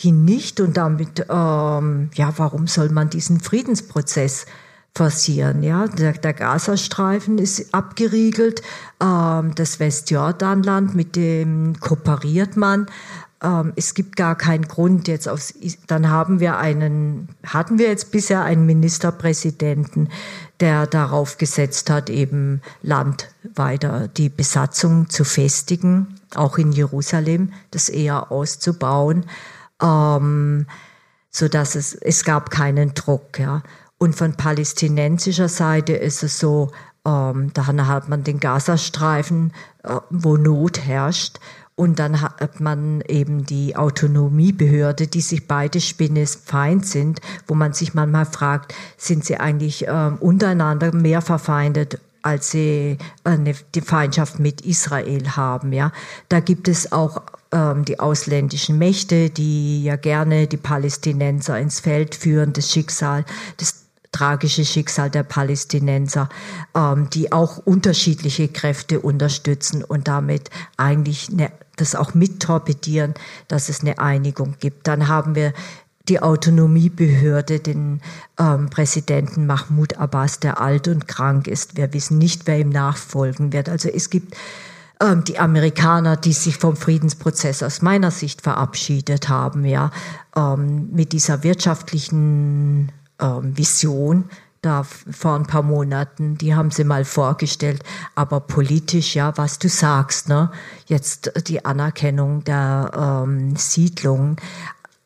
hin nicht und damit, ähm, ja, warum soll man diesen Friedensprozess forcieren? Ja, der, der Gazastreifen ist abgeriegelt, ähm, das Westjordanland, mit dem kooperiert man. Ähm, es gibt gar keinen Grund jetzt aus, dann haben wir einen, hatten wir jetzt bisher einen Ministerpräsidenten, der darauf gesetzt hat, eben Land weiter die Besatzung zu festigen, auch in Jerusalem, das eher auszubauen ähm, so dass es es gab keinen Druck. Ja. Und von palästinensischer Seite ist es so, ähm, da hat man den Gazastreifen, äh, wo Not herrscht. Und dann hat man eben die Autonomiebehörde, die sich beide Spinnefeind sind, wo man sich manchmal fragt, sind sie eigentlich äh, untereinander mehr verfeindet als sie äh, eine, die Feindschaft mit Israel haben. Ja, da gibt es auch ähm, die ausländischen Mächte, die ja gerne die Palästinenser ins Feld führen, das Schicksal des tragische Schicksal der Palästinenser, ähm, die auch unterschiedliche Kräfte unterstützen und damit eigentlich eine, das auch mit torpedieren, dass es eine Einigung gibt. Dann haben wir die Autonomiebehörde, den ähm, Präsidenten Mahmoud Abbas, der alt und krank ist. Wir wissen nicht, wer ihm nachfolgen wird. Also es gibt ähm, die Amerikaner, die sich vom Friedensprozess aus meiner Sicht verabschiedet haben, ja, ähm, mit dieser wirtschaftlichen ähm, Vision da vor ein paar Monaten, die haben sie mal vorgestellt, aber politisch, ja, was du sagst, ne, jetzt die Anerkennung der ähm, Siedlung.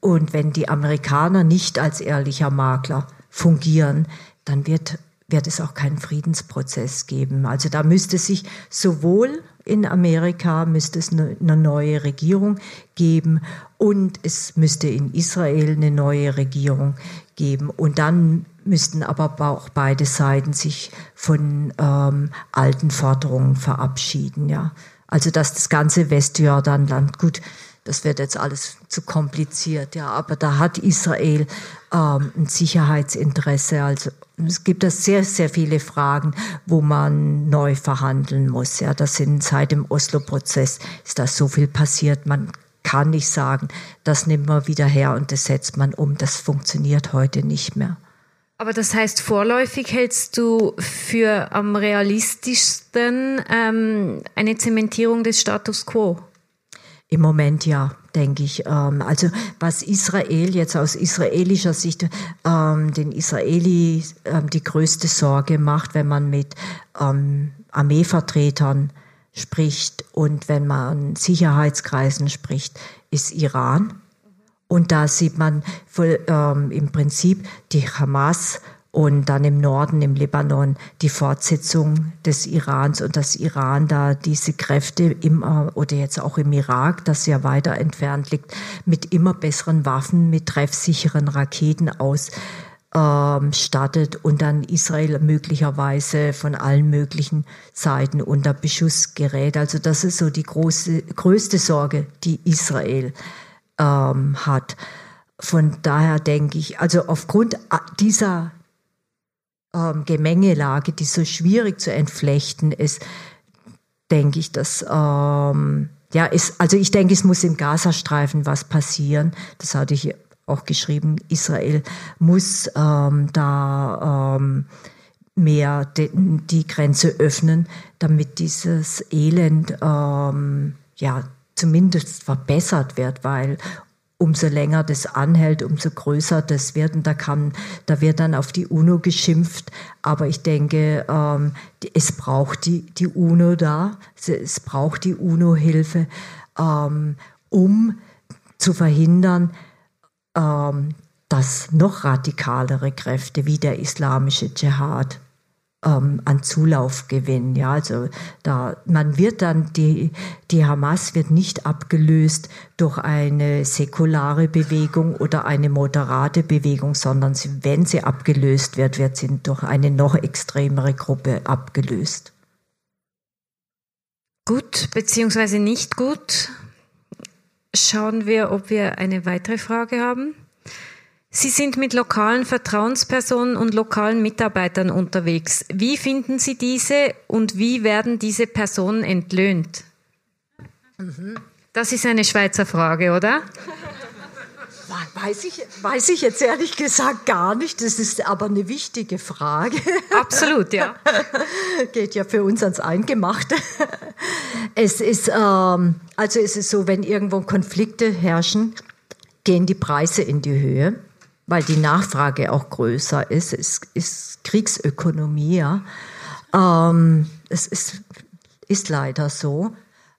Und wenn die Amerikaner nicht als ehrlicher Makler fungieren, dann wird, wird es auch keinen Friedensprozess geben. Also da müsste sich sowohl in Amerika müsste es eine, eine neue Regierung geben und es müsste in Israel eine neue Regierung geben. Und dann müssten aber auch beide Seiten sich von ähm, alten Forderungen verabschieden. Ja. Also dass das ganze Westjordanland, gut, das wird jetzt alles zu kompliziert, ja, aber da hat Israel ähm, ein Sicherheitsinteresse. Also es gibt da sehr, sehr viele Fragen, wo man neu verhandeln muss. Ja, das sind seit dem Oslo-Prozess ist da so viel passiert. Man kann nicht sagen, das nimmt man wieder her und das setzt man um. Das funktioniert heute nicht mehr. Aber das heißt, vorläufig hältst du für am realistischsten ähm, eine Zementierung des Status quo? Im Moment ja, denke ich. Ähm, also was Israel jetzt aus israelischer Sicht ähm, den Israelis ähm, die größte Sorge macht, wenn man mit Armeevertretern spricht und wenn man Sicherheitskreisen spricht, ist Iran. Und da sieht man im Prinzip die Hamas und dann im Norden, im Libanon, die Fortsetzung des Irans und das Iran da diese Kräfte im, oder jetzt auch im Irak, das ja weiter entfernt liegt, mit immer besseren Waffen, mit treffsicheren Raketen ausstattet ähm, und dann Israel möglicherweise von allen möglichen Seiten unter Beschuss gerät. Also das ist so die große, größte Sorge, die Israel ähm, hat. Von daher denke ich, also aufgrund dieser ähm, Gemengelage, die so schwierig zu entflechten ist, denke ich, dass ähm, ja, ist, also ich denke, es muss im Gazastreifen was passieren. Das hatte ich auch geschrieben. Israel muss ähm, da ähm, mehr de, die Grenze öffnen, damit dieses Elend ähm, ja zumindest verbessert wird, weil umso länger das anhält, umso größer das wird. Und da kann, da wird dann auf die UNO geschimpft. Aber ich denke, ähm, es braucht die, die UNO da. Es braucht die UNO-Hilfe, ähm, um zu verhindern, ähm, dass noch radikalere Kräfte wie der islamische Dschihad ähm, an Zulauf gewinnen. Ja, also da, man wird dann, die, die Hamas wird nicht abgelöst durch eine säkulare Bewegung oder eine moderate Bewegung, sondern sie, wenn sie abgelöst wird, wird sie durch eine noch extremere Gruppe abgelöst. Gut, beziehungsweise nicht gut. Schauen wir, ob wir eine weitere Frage haben. Sie sind mit lokalen Vertrauenspersonen und lokalen Mitarbeitern unterwegs. Wie finden Sie diese und wie werden diese Personen entlöhnt? Das ist eine Schweizer Frage, oder? Weiß ich, weiß ich jetzt ehrlich gesagt gar nicht. Das ist aber eine wichtige Frage. Absolut, ja. Geht ja für uns ans Eingemachte. Es ist, ähm, also es ist so, wenn irgendwo Konflikte herrschen, gehen die Preise in die Höhe weil die Nachfrage auch größer ist. Es ist Kriegsökonomie. Ja. Ähm, es ist, ist leider so.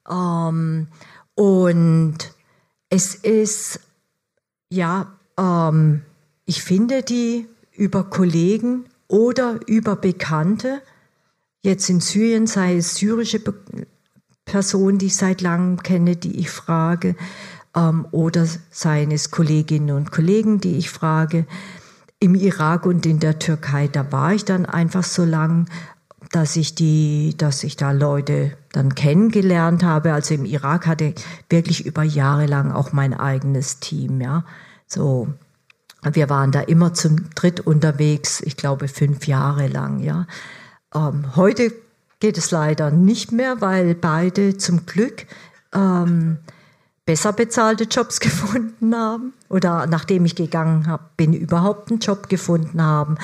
Ähm, und es ist, ja, ähm, ich finde die über Kollegen oder über Bekannte, jetzt in Syrien, sei es syrische Personen, die ich seit langem kenne, die ich frage, ähm, oder seien es Kolleginnen und Kollegen, die ich frage. Im Irak und in der Türkei, da war ich dann einfach so lang, dass ich die, dass ich da Leute dann kennengelernt habe. Also im Irak hatte ich wirklich über Jahre lang auch mein eigenes Team, ja. So. Wir waren da immer zum Dritt unterwegs, ich glaube fünf Jahre lang. Ja. Ähm, heute geht es leider nicht mehr, weil beide zum Glück ähm, besser bezahlte Jobs gefunden haben oder nachdem ich gegangen habe, bin überhaupt einen Job gefunden haben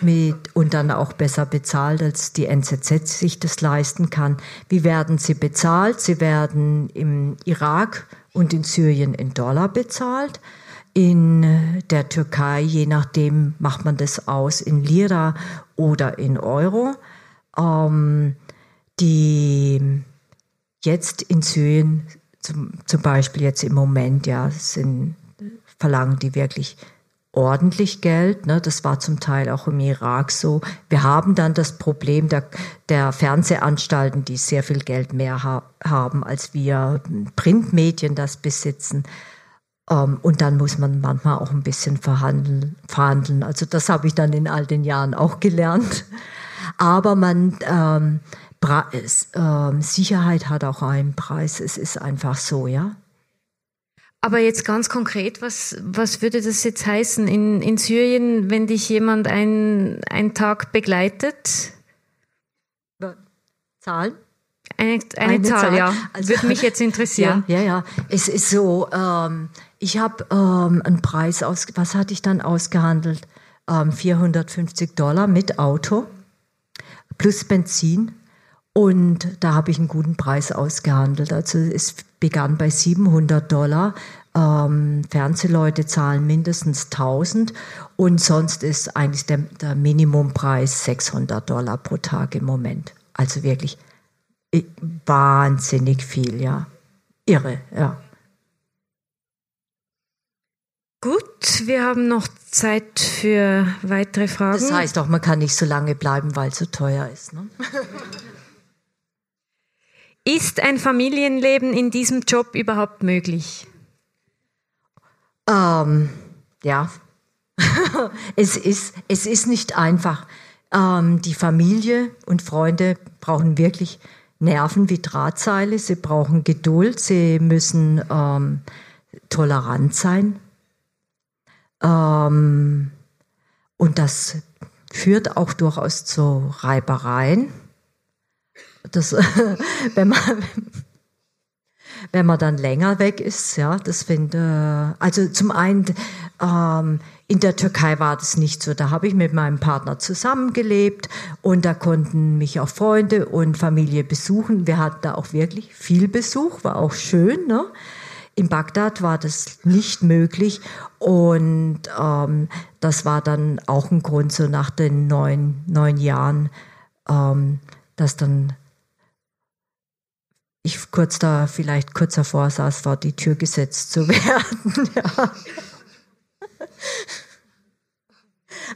mit, und dann auch besser bezahlt, als die NZZ sich das leisten kann. Wie werden sie bezahlt? Sie werden im Irak und in Syrien in Dollar bezahlt. In der Türkei, je nachdem, macht man das aus in Lira oder in Euro. Ähm, die jetzt in Syrien zum, zum Beispiel jetzt im Moment, ja, sind, verlangen die wirklich ordentlich Geld. Ne? Das war zum Teil auch im Irak so. Wir haben dann das Problem der, der Fernsehanstalten, die sehr viel Geld mehr ha haben, als wir Printmedien das besitzen. Um, ähm, und dann muss man manchmal auch ein bisschen verhandeln. verhandeln. Also das habe ich dann in all den Jahren auch gelernt. Aber man ähm, äh, Sicherheit hat auch einen Preis. Es ist einfach so, ja. Aber jetzt ganz konkret, was, was würde das jetzt heißen in, in Syrien, wenn dich jemand einen, einen Tag begleitet? Zahlen? Eine, eine, eine Zahl, Zahl, ja. Also, Würde mich jetzt interessieren. Ja, ja, ja. Es ist so, ähm, ich habe ähm, einen Preis aus, was hatte ich dann ausgehandelt? Ähm, 450 Dollar mit Auto plus Benzin und da habe ich einen guten Preis ausgehandelt. Also es begann bei 700 Dollar. Ähm, Fernsehleute zahlen mindestens 1000 und sonst ist eigentlich der, der Minimumpreis 600 Dollar pro Tag im Moment. Also wirklich äh, wahnsinnig viel, ja. Irre, ja. Gut, wir haben noch Zeit für weitere Fragen. Das heißt auch, man kann nicht so lange bleiben, weil es so teuer ist. Ne? Ist ein Familienleben in diesem Job überhaupt möglich? Ähm, ja, es, ist, es ist nicht einfach. Ähm, die Familie und Freunde brauchen wirklich Nerven wie Drahtseile. Sie brauchen Geduld. Sie müssen ähm, tolerant sein. Ähm, und das führt auch durchaus zu Reibereien. Das, wenn man, wenn man dann länger weg ist, ja, das finde, also zum einen, ähm, in der Türkei war das nicht so. Da habe ich mit meinem Partner zusammengelebt und da konnten mich auch Freunde und Familie besuchen. Wir hatten da auch wirklich viel Besuch, war auch schön. Ne? In Bagdad war das nicht möglich und ähm, das war dann auch ein Grund, so nach den neun, neun Jahren, ähm, dass dann ich kurz da vielleicht kurz davor saß, vor die Tür gesetzt zu werden. ja.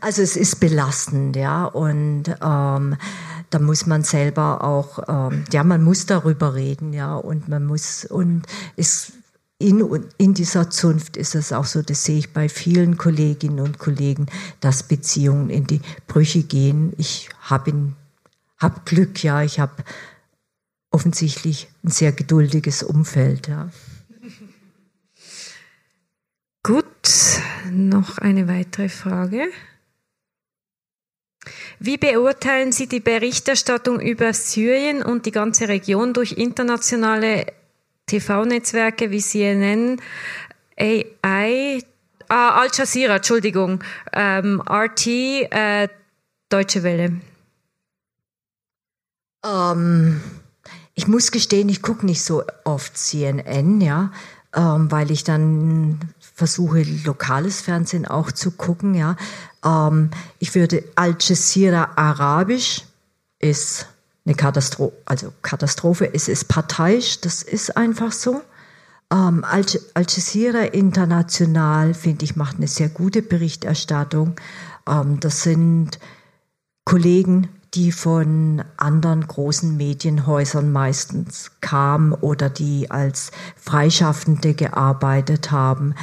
Also es ist belastend, ja, und ähm, da muss man selber auch, ähm, ja, man muss darüber reden, ja, und man muss und es in, in dieser Zunft ist es auch so, das sehe ich bei vielen Kolleginnen und Kollegen, dass Beziehungen in die Brüche gehen. Ich habe hab Glück, ja, ich habe offensichtlich ein sehr geduldiges Umfeld. Ja. Gut, noch eine weitere Frage. Wie beurteilen Sie die Berichterstattung über Syrien und die ganze Region durch internationale TV-Netzwerke wie CNN, AI, ah, Al Jazeera, Entschuldigung, ähm, RT, äh, Deutsche Welle? Ähm, ich muss gestehen, ich gucke nicht so oft CNN, ja, ähm, weil ich dann versuche, lokales Fernsehen auch zu gucken, ja. Ähm, ich würde Al Jazeera Arabisch ist eine Katastrophe, also Katastrophe, es ist parteiisch, das ist einfach so. Ähm, Al, Al Jazeera International, finde ich, macht eine sehr gute Berichterstattung. Ähm, das sind Kollegen, die von anderen großen Medienhäusern meistens kamen oder die als Freischaffende gearbeitet haben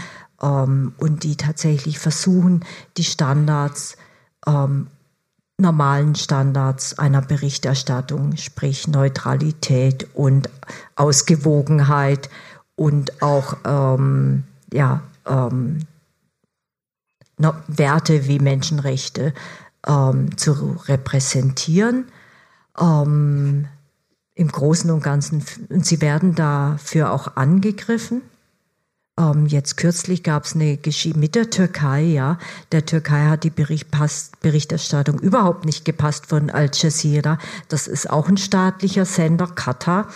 ähm, und die tatsächlich versuchen, die Standards, ähm, normalen Standards einer Berichterstattung, sprich Neutralität und Ausgewogenheit und auch ähm, ja, ähm, Werte wie Menschenrechte ähm, zu repräsentieren. Ähm, Im Großen und Ganzen, und sie werden dafür auch angegriffen. Ähm, jetzt kürzlich gab es eine Geschichte mit der Türkei, ja. Der Türkei hat die Bericht, Berichterstattung überhaupt nicht gepasst von Al Jazeera. Das ist auch ein staatlicher Sender, Katar.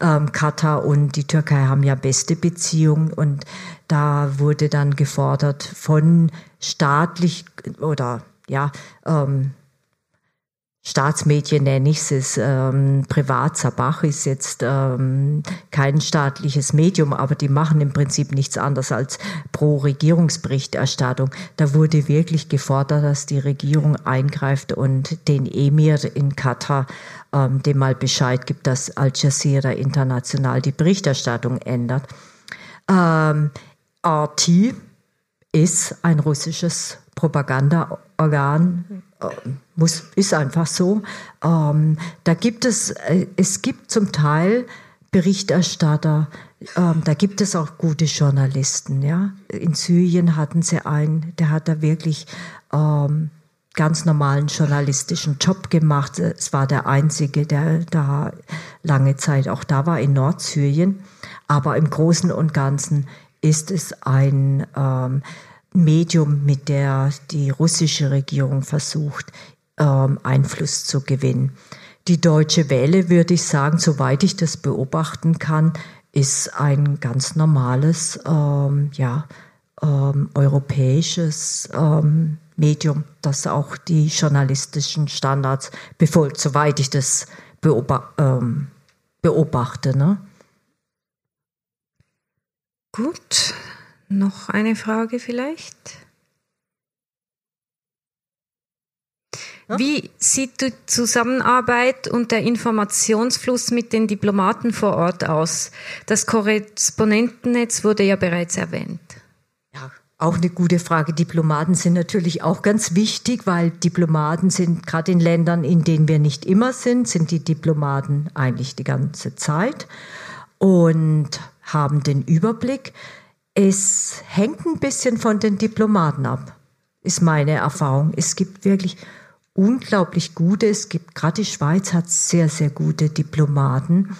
Ähm, Katar und die Türkei haben ja beste Beziehungen und da wurde dann gefordert von staatlich oder ja, ähm, Staatsmedien nenne ich es, ähm, Privat, Sabach ist jetzt ähm, kein staatliches Medium, aber die machen im Prinzip nichts anderes als Pro-Regierungsberichterstattung. Da wurde wirklich gefordert, dass die Regierung eingreift und den Emir in Katar ähm, dem mal Bescheid gibt, dass Al Jazeera international die Berichterstattung ändert. Ähm, RT ist ein russisches Propagandaorgan, äh, muss, ist einfach so. Ähm, da gibt es, äh, es gibt zum Teil Berichterstatter, ähm, da gibt es auch gute Journalisten. Ja? In Syrien hatten sie einen, der hat da wirklich ähm, ganz normalen journalistischen Job gemacht. Es war der einzige, der da lange Zeit auch da war in Nordsyrien. Aber im Großen und Ganzen ist es ein ähm, Medium, mit der die russische Regierung versucht, ähm, Einfluss zu gewinnen. Die Deutsche Welle, würde ich sagen, soweit ich das beobachten kann, ist ein ganz normales, ähm, ja, ähm, europäisches ähm, Medium, das auch die journalistischen Standards befolgt, soweit ich das beobachte. Ähm, beobachte ne? Gut, noch eine Frage vielleicht? Wie sieht die Zusammenarbeit und der Informationsfluss mit den Diplomaten vor Ort aus? Das Korrespondentennetz wurde ja bereits erwähnt. Ja, auch eine gute Frage. Diplomaten sind natürlich auch ganz wichtig, weil Diplomaten sind gerade in Ländern, in denen wir nicht immer sind, sind die Diplomaten eigentlich die ganze Zeit und haben den Überblick. Es hängt ein bisschen von den Diplomaten ab, ist meine Erfahrung. Es gibt wirklich unglaublich gute, es gibt gerade die Schweiz hat sehr, sehr gute Diplomaten,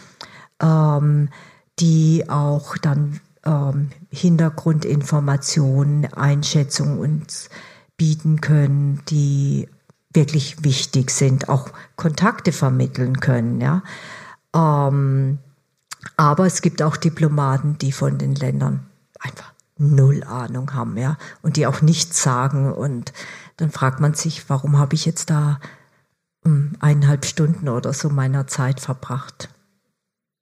ähm, die auch dann ähm, Hintergrundinformationen, Einschätzungen uns bieten können, die wirklich wichtig sind, auch Kontakte vermitteln können. Ja. Ähm, aber es gibt auch Diplomaten, die von den Ländern einfach null Ahnung haben, ja, und die auch nichts sagen. Und dann fragt man sich, warum habe ich jetzt da um, eineinhalb Stunden oder so meiner Zeit verbracht?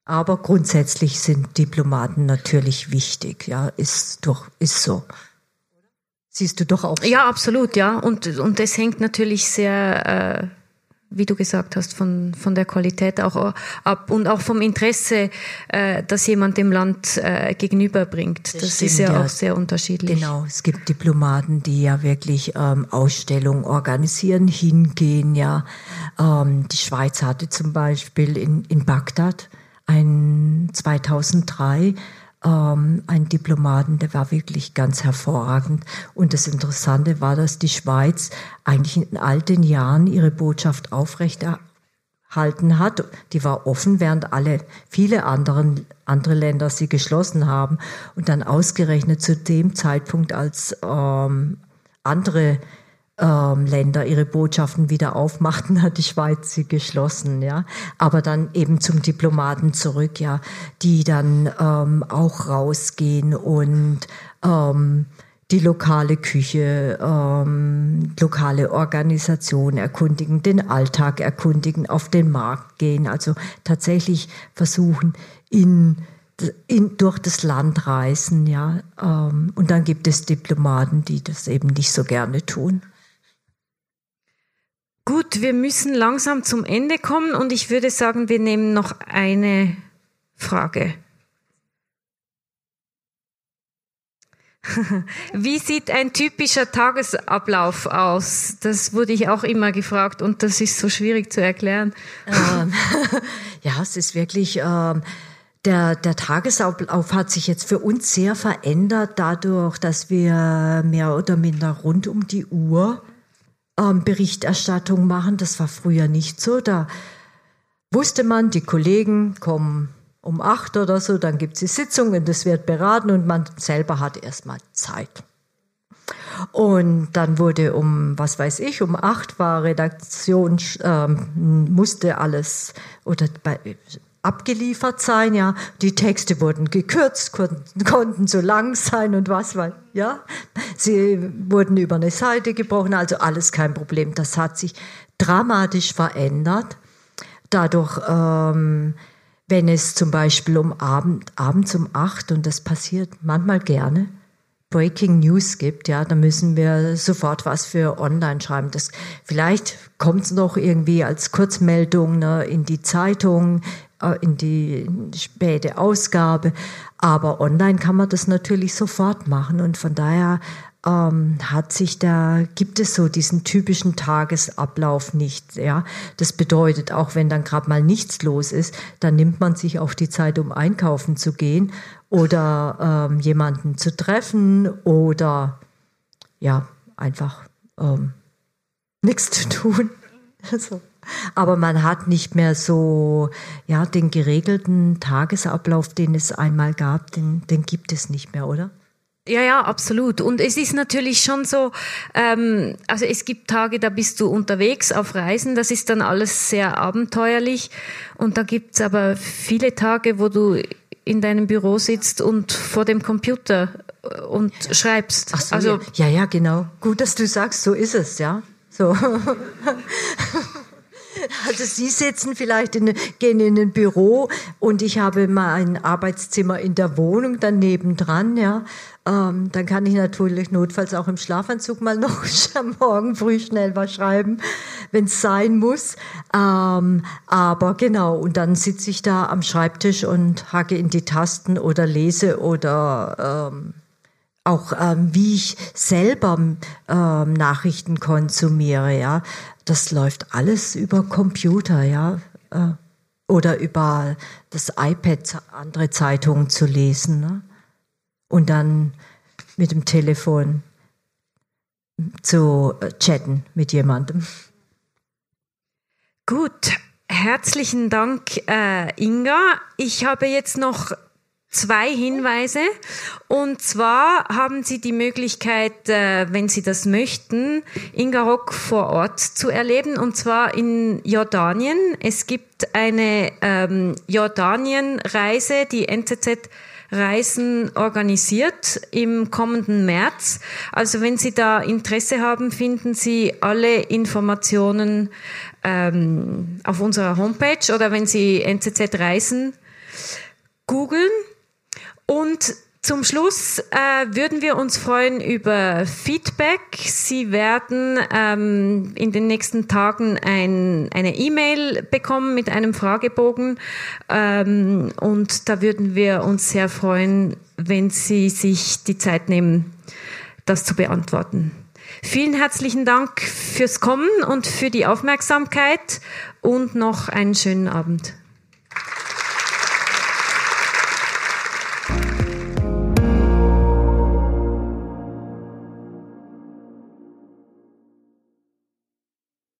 Aber grundsätzlich sind Diplomaten natürlich wichtig, ja, ist doch, ist so. Siehst du doch auch. Ja, absolut, ja. Und, und das hängt natürlich sehr äh, wie du gesagt hast, von, von der Qualität auch ab und auch vom Interesse, äh, das jemand dem Land äh, gegenüberbringt. Das, das stimmt, ist ja, ja, auch sehr unterschiedlich. Genau, es gibt Diplomaten, die ja wirklich ähm, Ausstellungen organisieren, hingehen. Ja, ähm, die Schweiz hatte zum Beispiel in, in Bagdad ein 2003 ähm, ein Diplomaten, der war wirklich ganz hervorragend. Und das Interessante war, dass die Schweiz eigentlich in all den Jahren ihre Botschaft aufrechterhalten hat. Die war offen, während alle, viele anderen, andere Länder sie geschlossen haben. Und dann ausgerechnet zu dem Zeitpunkt, als ähm, andere ähm, Länder ihre Botschaften wieder aufmachten, hat die Schweiz sie geschlossen, ja. Aber dann eben zum Diplomaten zurück, ja, die dann ähm, auch rausgehen und ähm, die lokale Küche, ähm, lokale Organisation erkundigen, den Alltag erkundigen, auf den Markt gehen, also tatsächlich versuchen, in, in, durch das Land reisen, ja. Ähm, und dann gibt es Diplomaten, die das eben nicht so gerne tun. Gut, wir müssen langsam zum Ende kommen und ich würde sagen, wir nehmen noch eine Frage. Wie sieht ein typischer Tagesablauf aus? Das wurde ich auch immer gefragt und das ist so schwierig zu erklären. Ähm, ja, es ist wirklich, ähm, Der, der Tagesablauf hat sich jetzt für uns sehr verändert, dadurch, dass wir mehr oder minder rund um die Uhr ähm, Berichterstattung machen. Das war früher nicht so. Da wusste man, die Kollegen kommen um acht oder so, dann gibt es die Sitzung und es wird beraten und man selber hat erstmal Zeit. Und dann wurde um, was weiß ich, um acht war Redaktion, ähm, musste alles oder bei, abgeliefert sein, ja. Die Texte wurden gekürzt, konnten, konnten so lang sein und was weiß, ja. Sie wurden über eine Seite gebrochen, also alles kein Problem. Das hat sich dramatisch verändert. Dadurch, ähm, wenn es zum Beispiel um Abend, abends um acht, und das passiert manchmal gerne, Breaking News gibt, ja, da müssen wir sofort was für online schreiben. Das, vielleicht kommt es noch irgendwie als Kurzmeldung ne, in die Zeitung, äh, in die späte Ausgabe, aber online kann man das natürlich sofort machen und von daher ähm, hat sich da, gibt es so diesen typischen Tagesablauf nicht. Ja? Das bedeutet, auch wenn dann gerade mal nichts los ist, dann nimmt man sich auch die Zeit, um einkaufen zu gehen oder ähm, jemanden zu treffen oder ja, einfach ähm, nichts zu tun. Also, aber man hat nicht mehr so, ja, den geregelten Tagesablauf, den es einmal gab, den, den gibt es nicht mehr, oder? Ja, ja, absolut. Und es ist natürlich schon so, ähm, also es gibt Tage, da bist du unterwegs auf Reisen, das ist dann alles sehr abenteuerlich. Und da gibt's aber viele Tage, wo du in deinem Büro sitzt und vor dem Computer äh, und schreibst. Ach so, also, ja, ja, genau. Gut, dass du sagst, so ist es, ja. So. Also Sie sitzen vielleicht in, gehen in ein Büro und ich habe mal ein Arbeitszimmer in der Wohnung daneben dran, ja. Ähm, dann kann ich natürlich notfalls auch im Schlafanzug mal noch am Morgen früh schnell was schreiben, wenn es sein muss. Ähm, aber genau, und dann sitze ich da am Schreibtisch und hacke in die Tasten oder lese oder ähm, auch ähm, wie ich selber ähm, Nachrichten konsumiere, ja, das läuft alles über Computer, ja, äh, oder über das iPad andere Zeitungen zu lesen, ne? und dann mit dem Telefon zu äh, chatten mit jemandem. Gut, herzlichen Dank, äh, Inga. Ich habe jetzt noch zwei Hinweise. Und zwar haben Sie die Möglichkeit, äh, wenn Sie das möchten, Inga Rock vor Ort zu erleben, und zwar in Jordanien. Es gibt eine ähm, Jordanien-Reise, die NZZ Reisen organisiert im kommenden März. Also wenn Sie da Interesse haben, finden Sie alle Informationen ähm, auf unserer Homepage oder wenn Sie NZZ Reisen googeln, und zum Schluss äh, würden wir uns freuen über Feedback. Sie werden ähm, in den nächsten Tagen ein, eine E-Mail bekommen mit einem Fragebogen ähm, und da würden wir uns sehr freuen, wenn Sie sich die Zeit nehmen, das zu beantworten. Vielen herzlichen Dank fürs Kommen und für die Aufmerksamkeit und noch einen schönen Abend.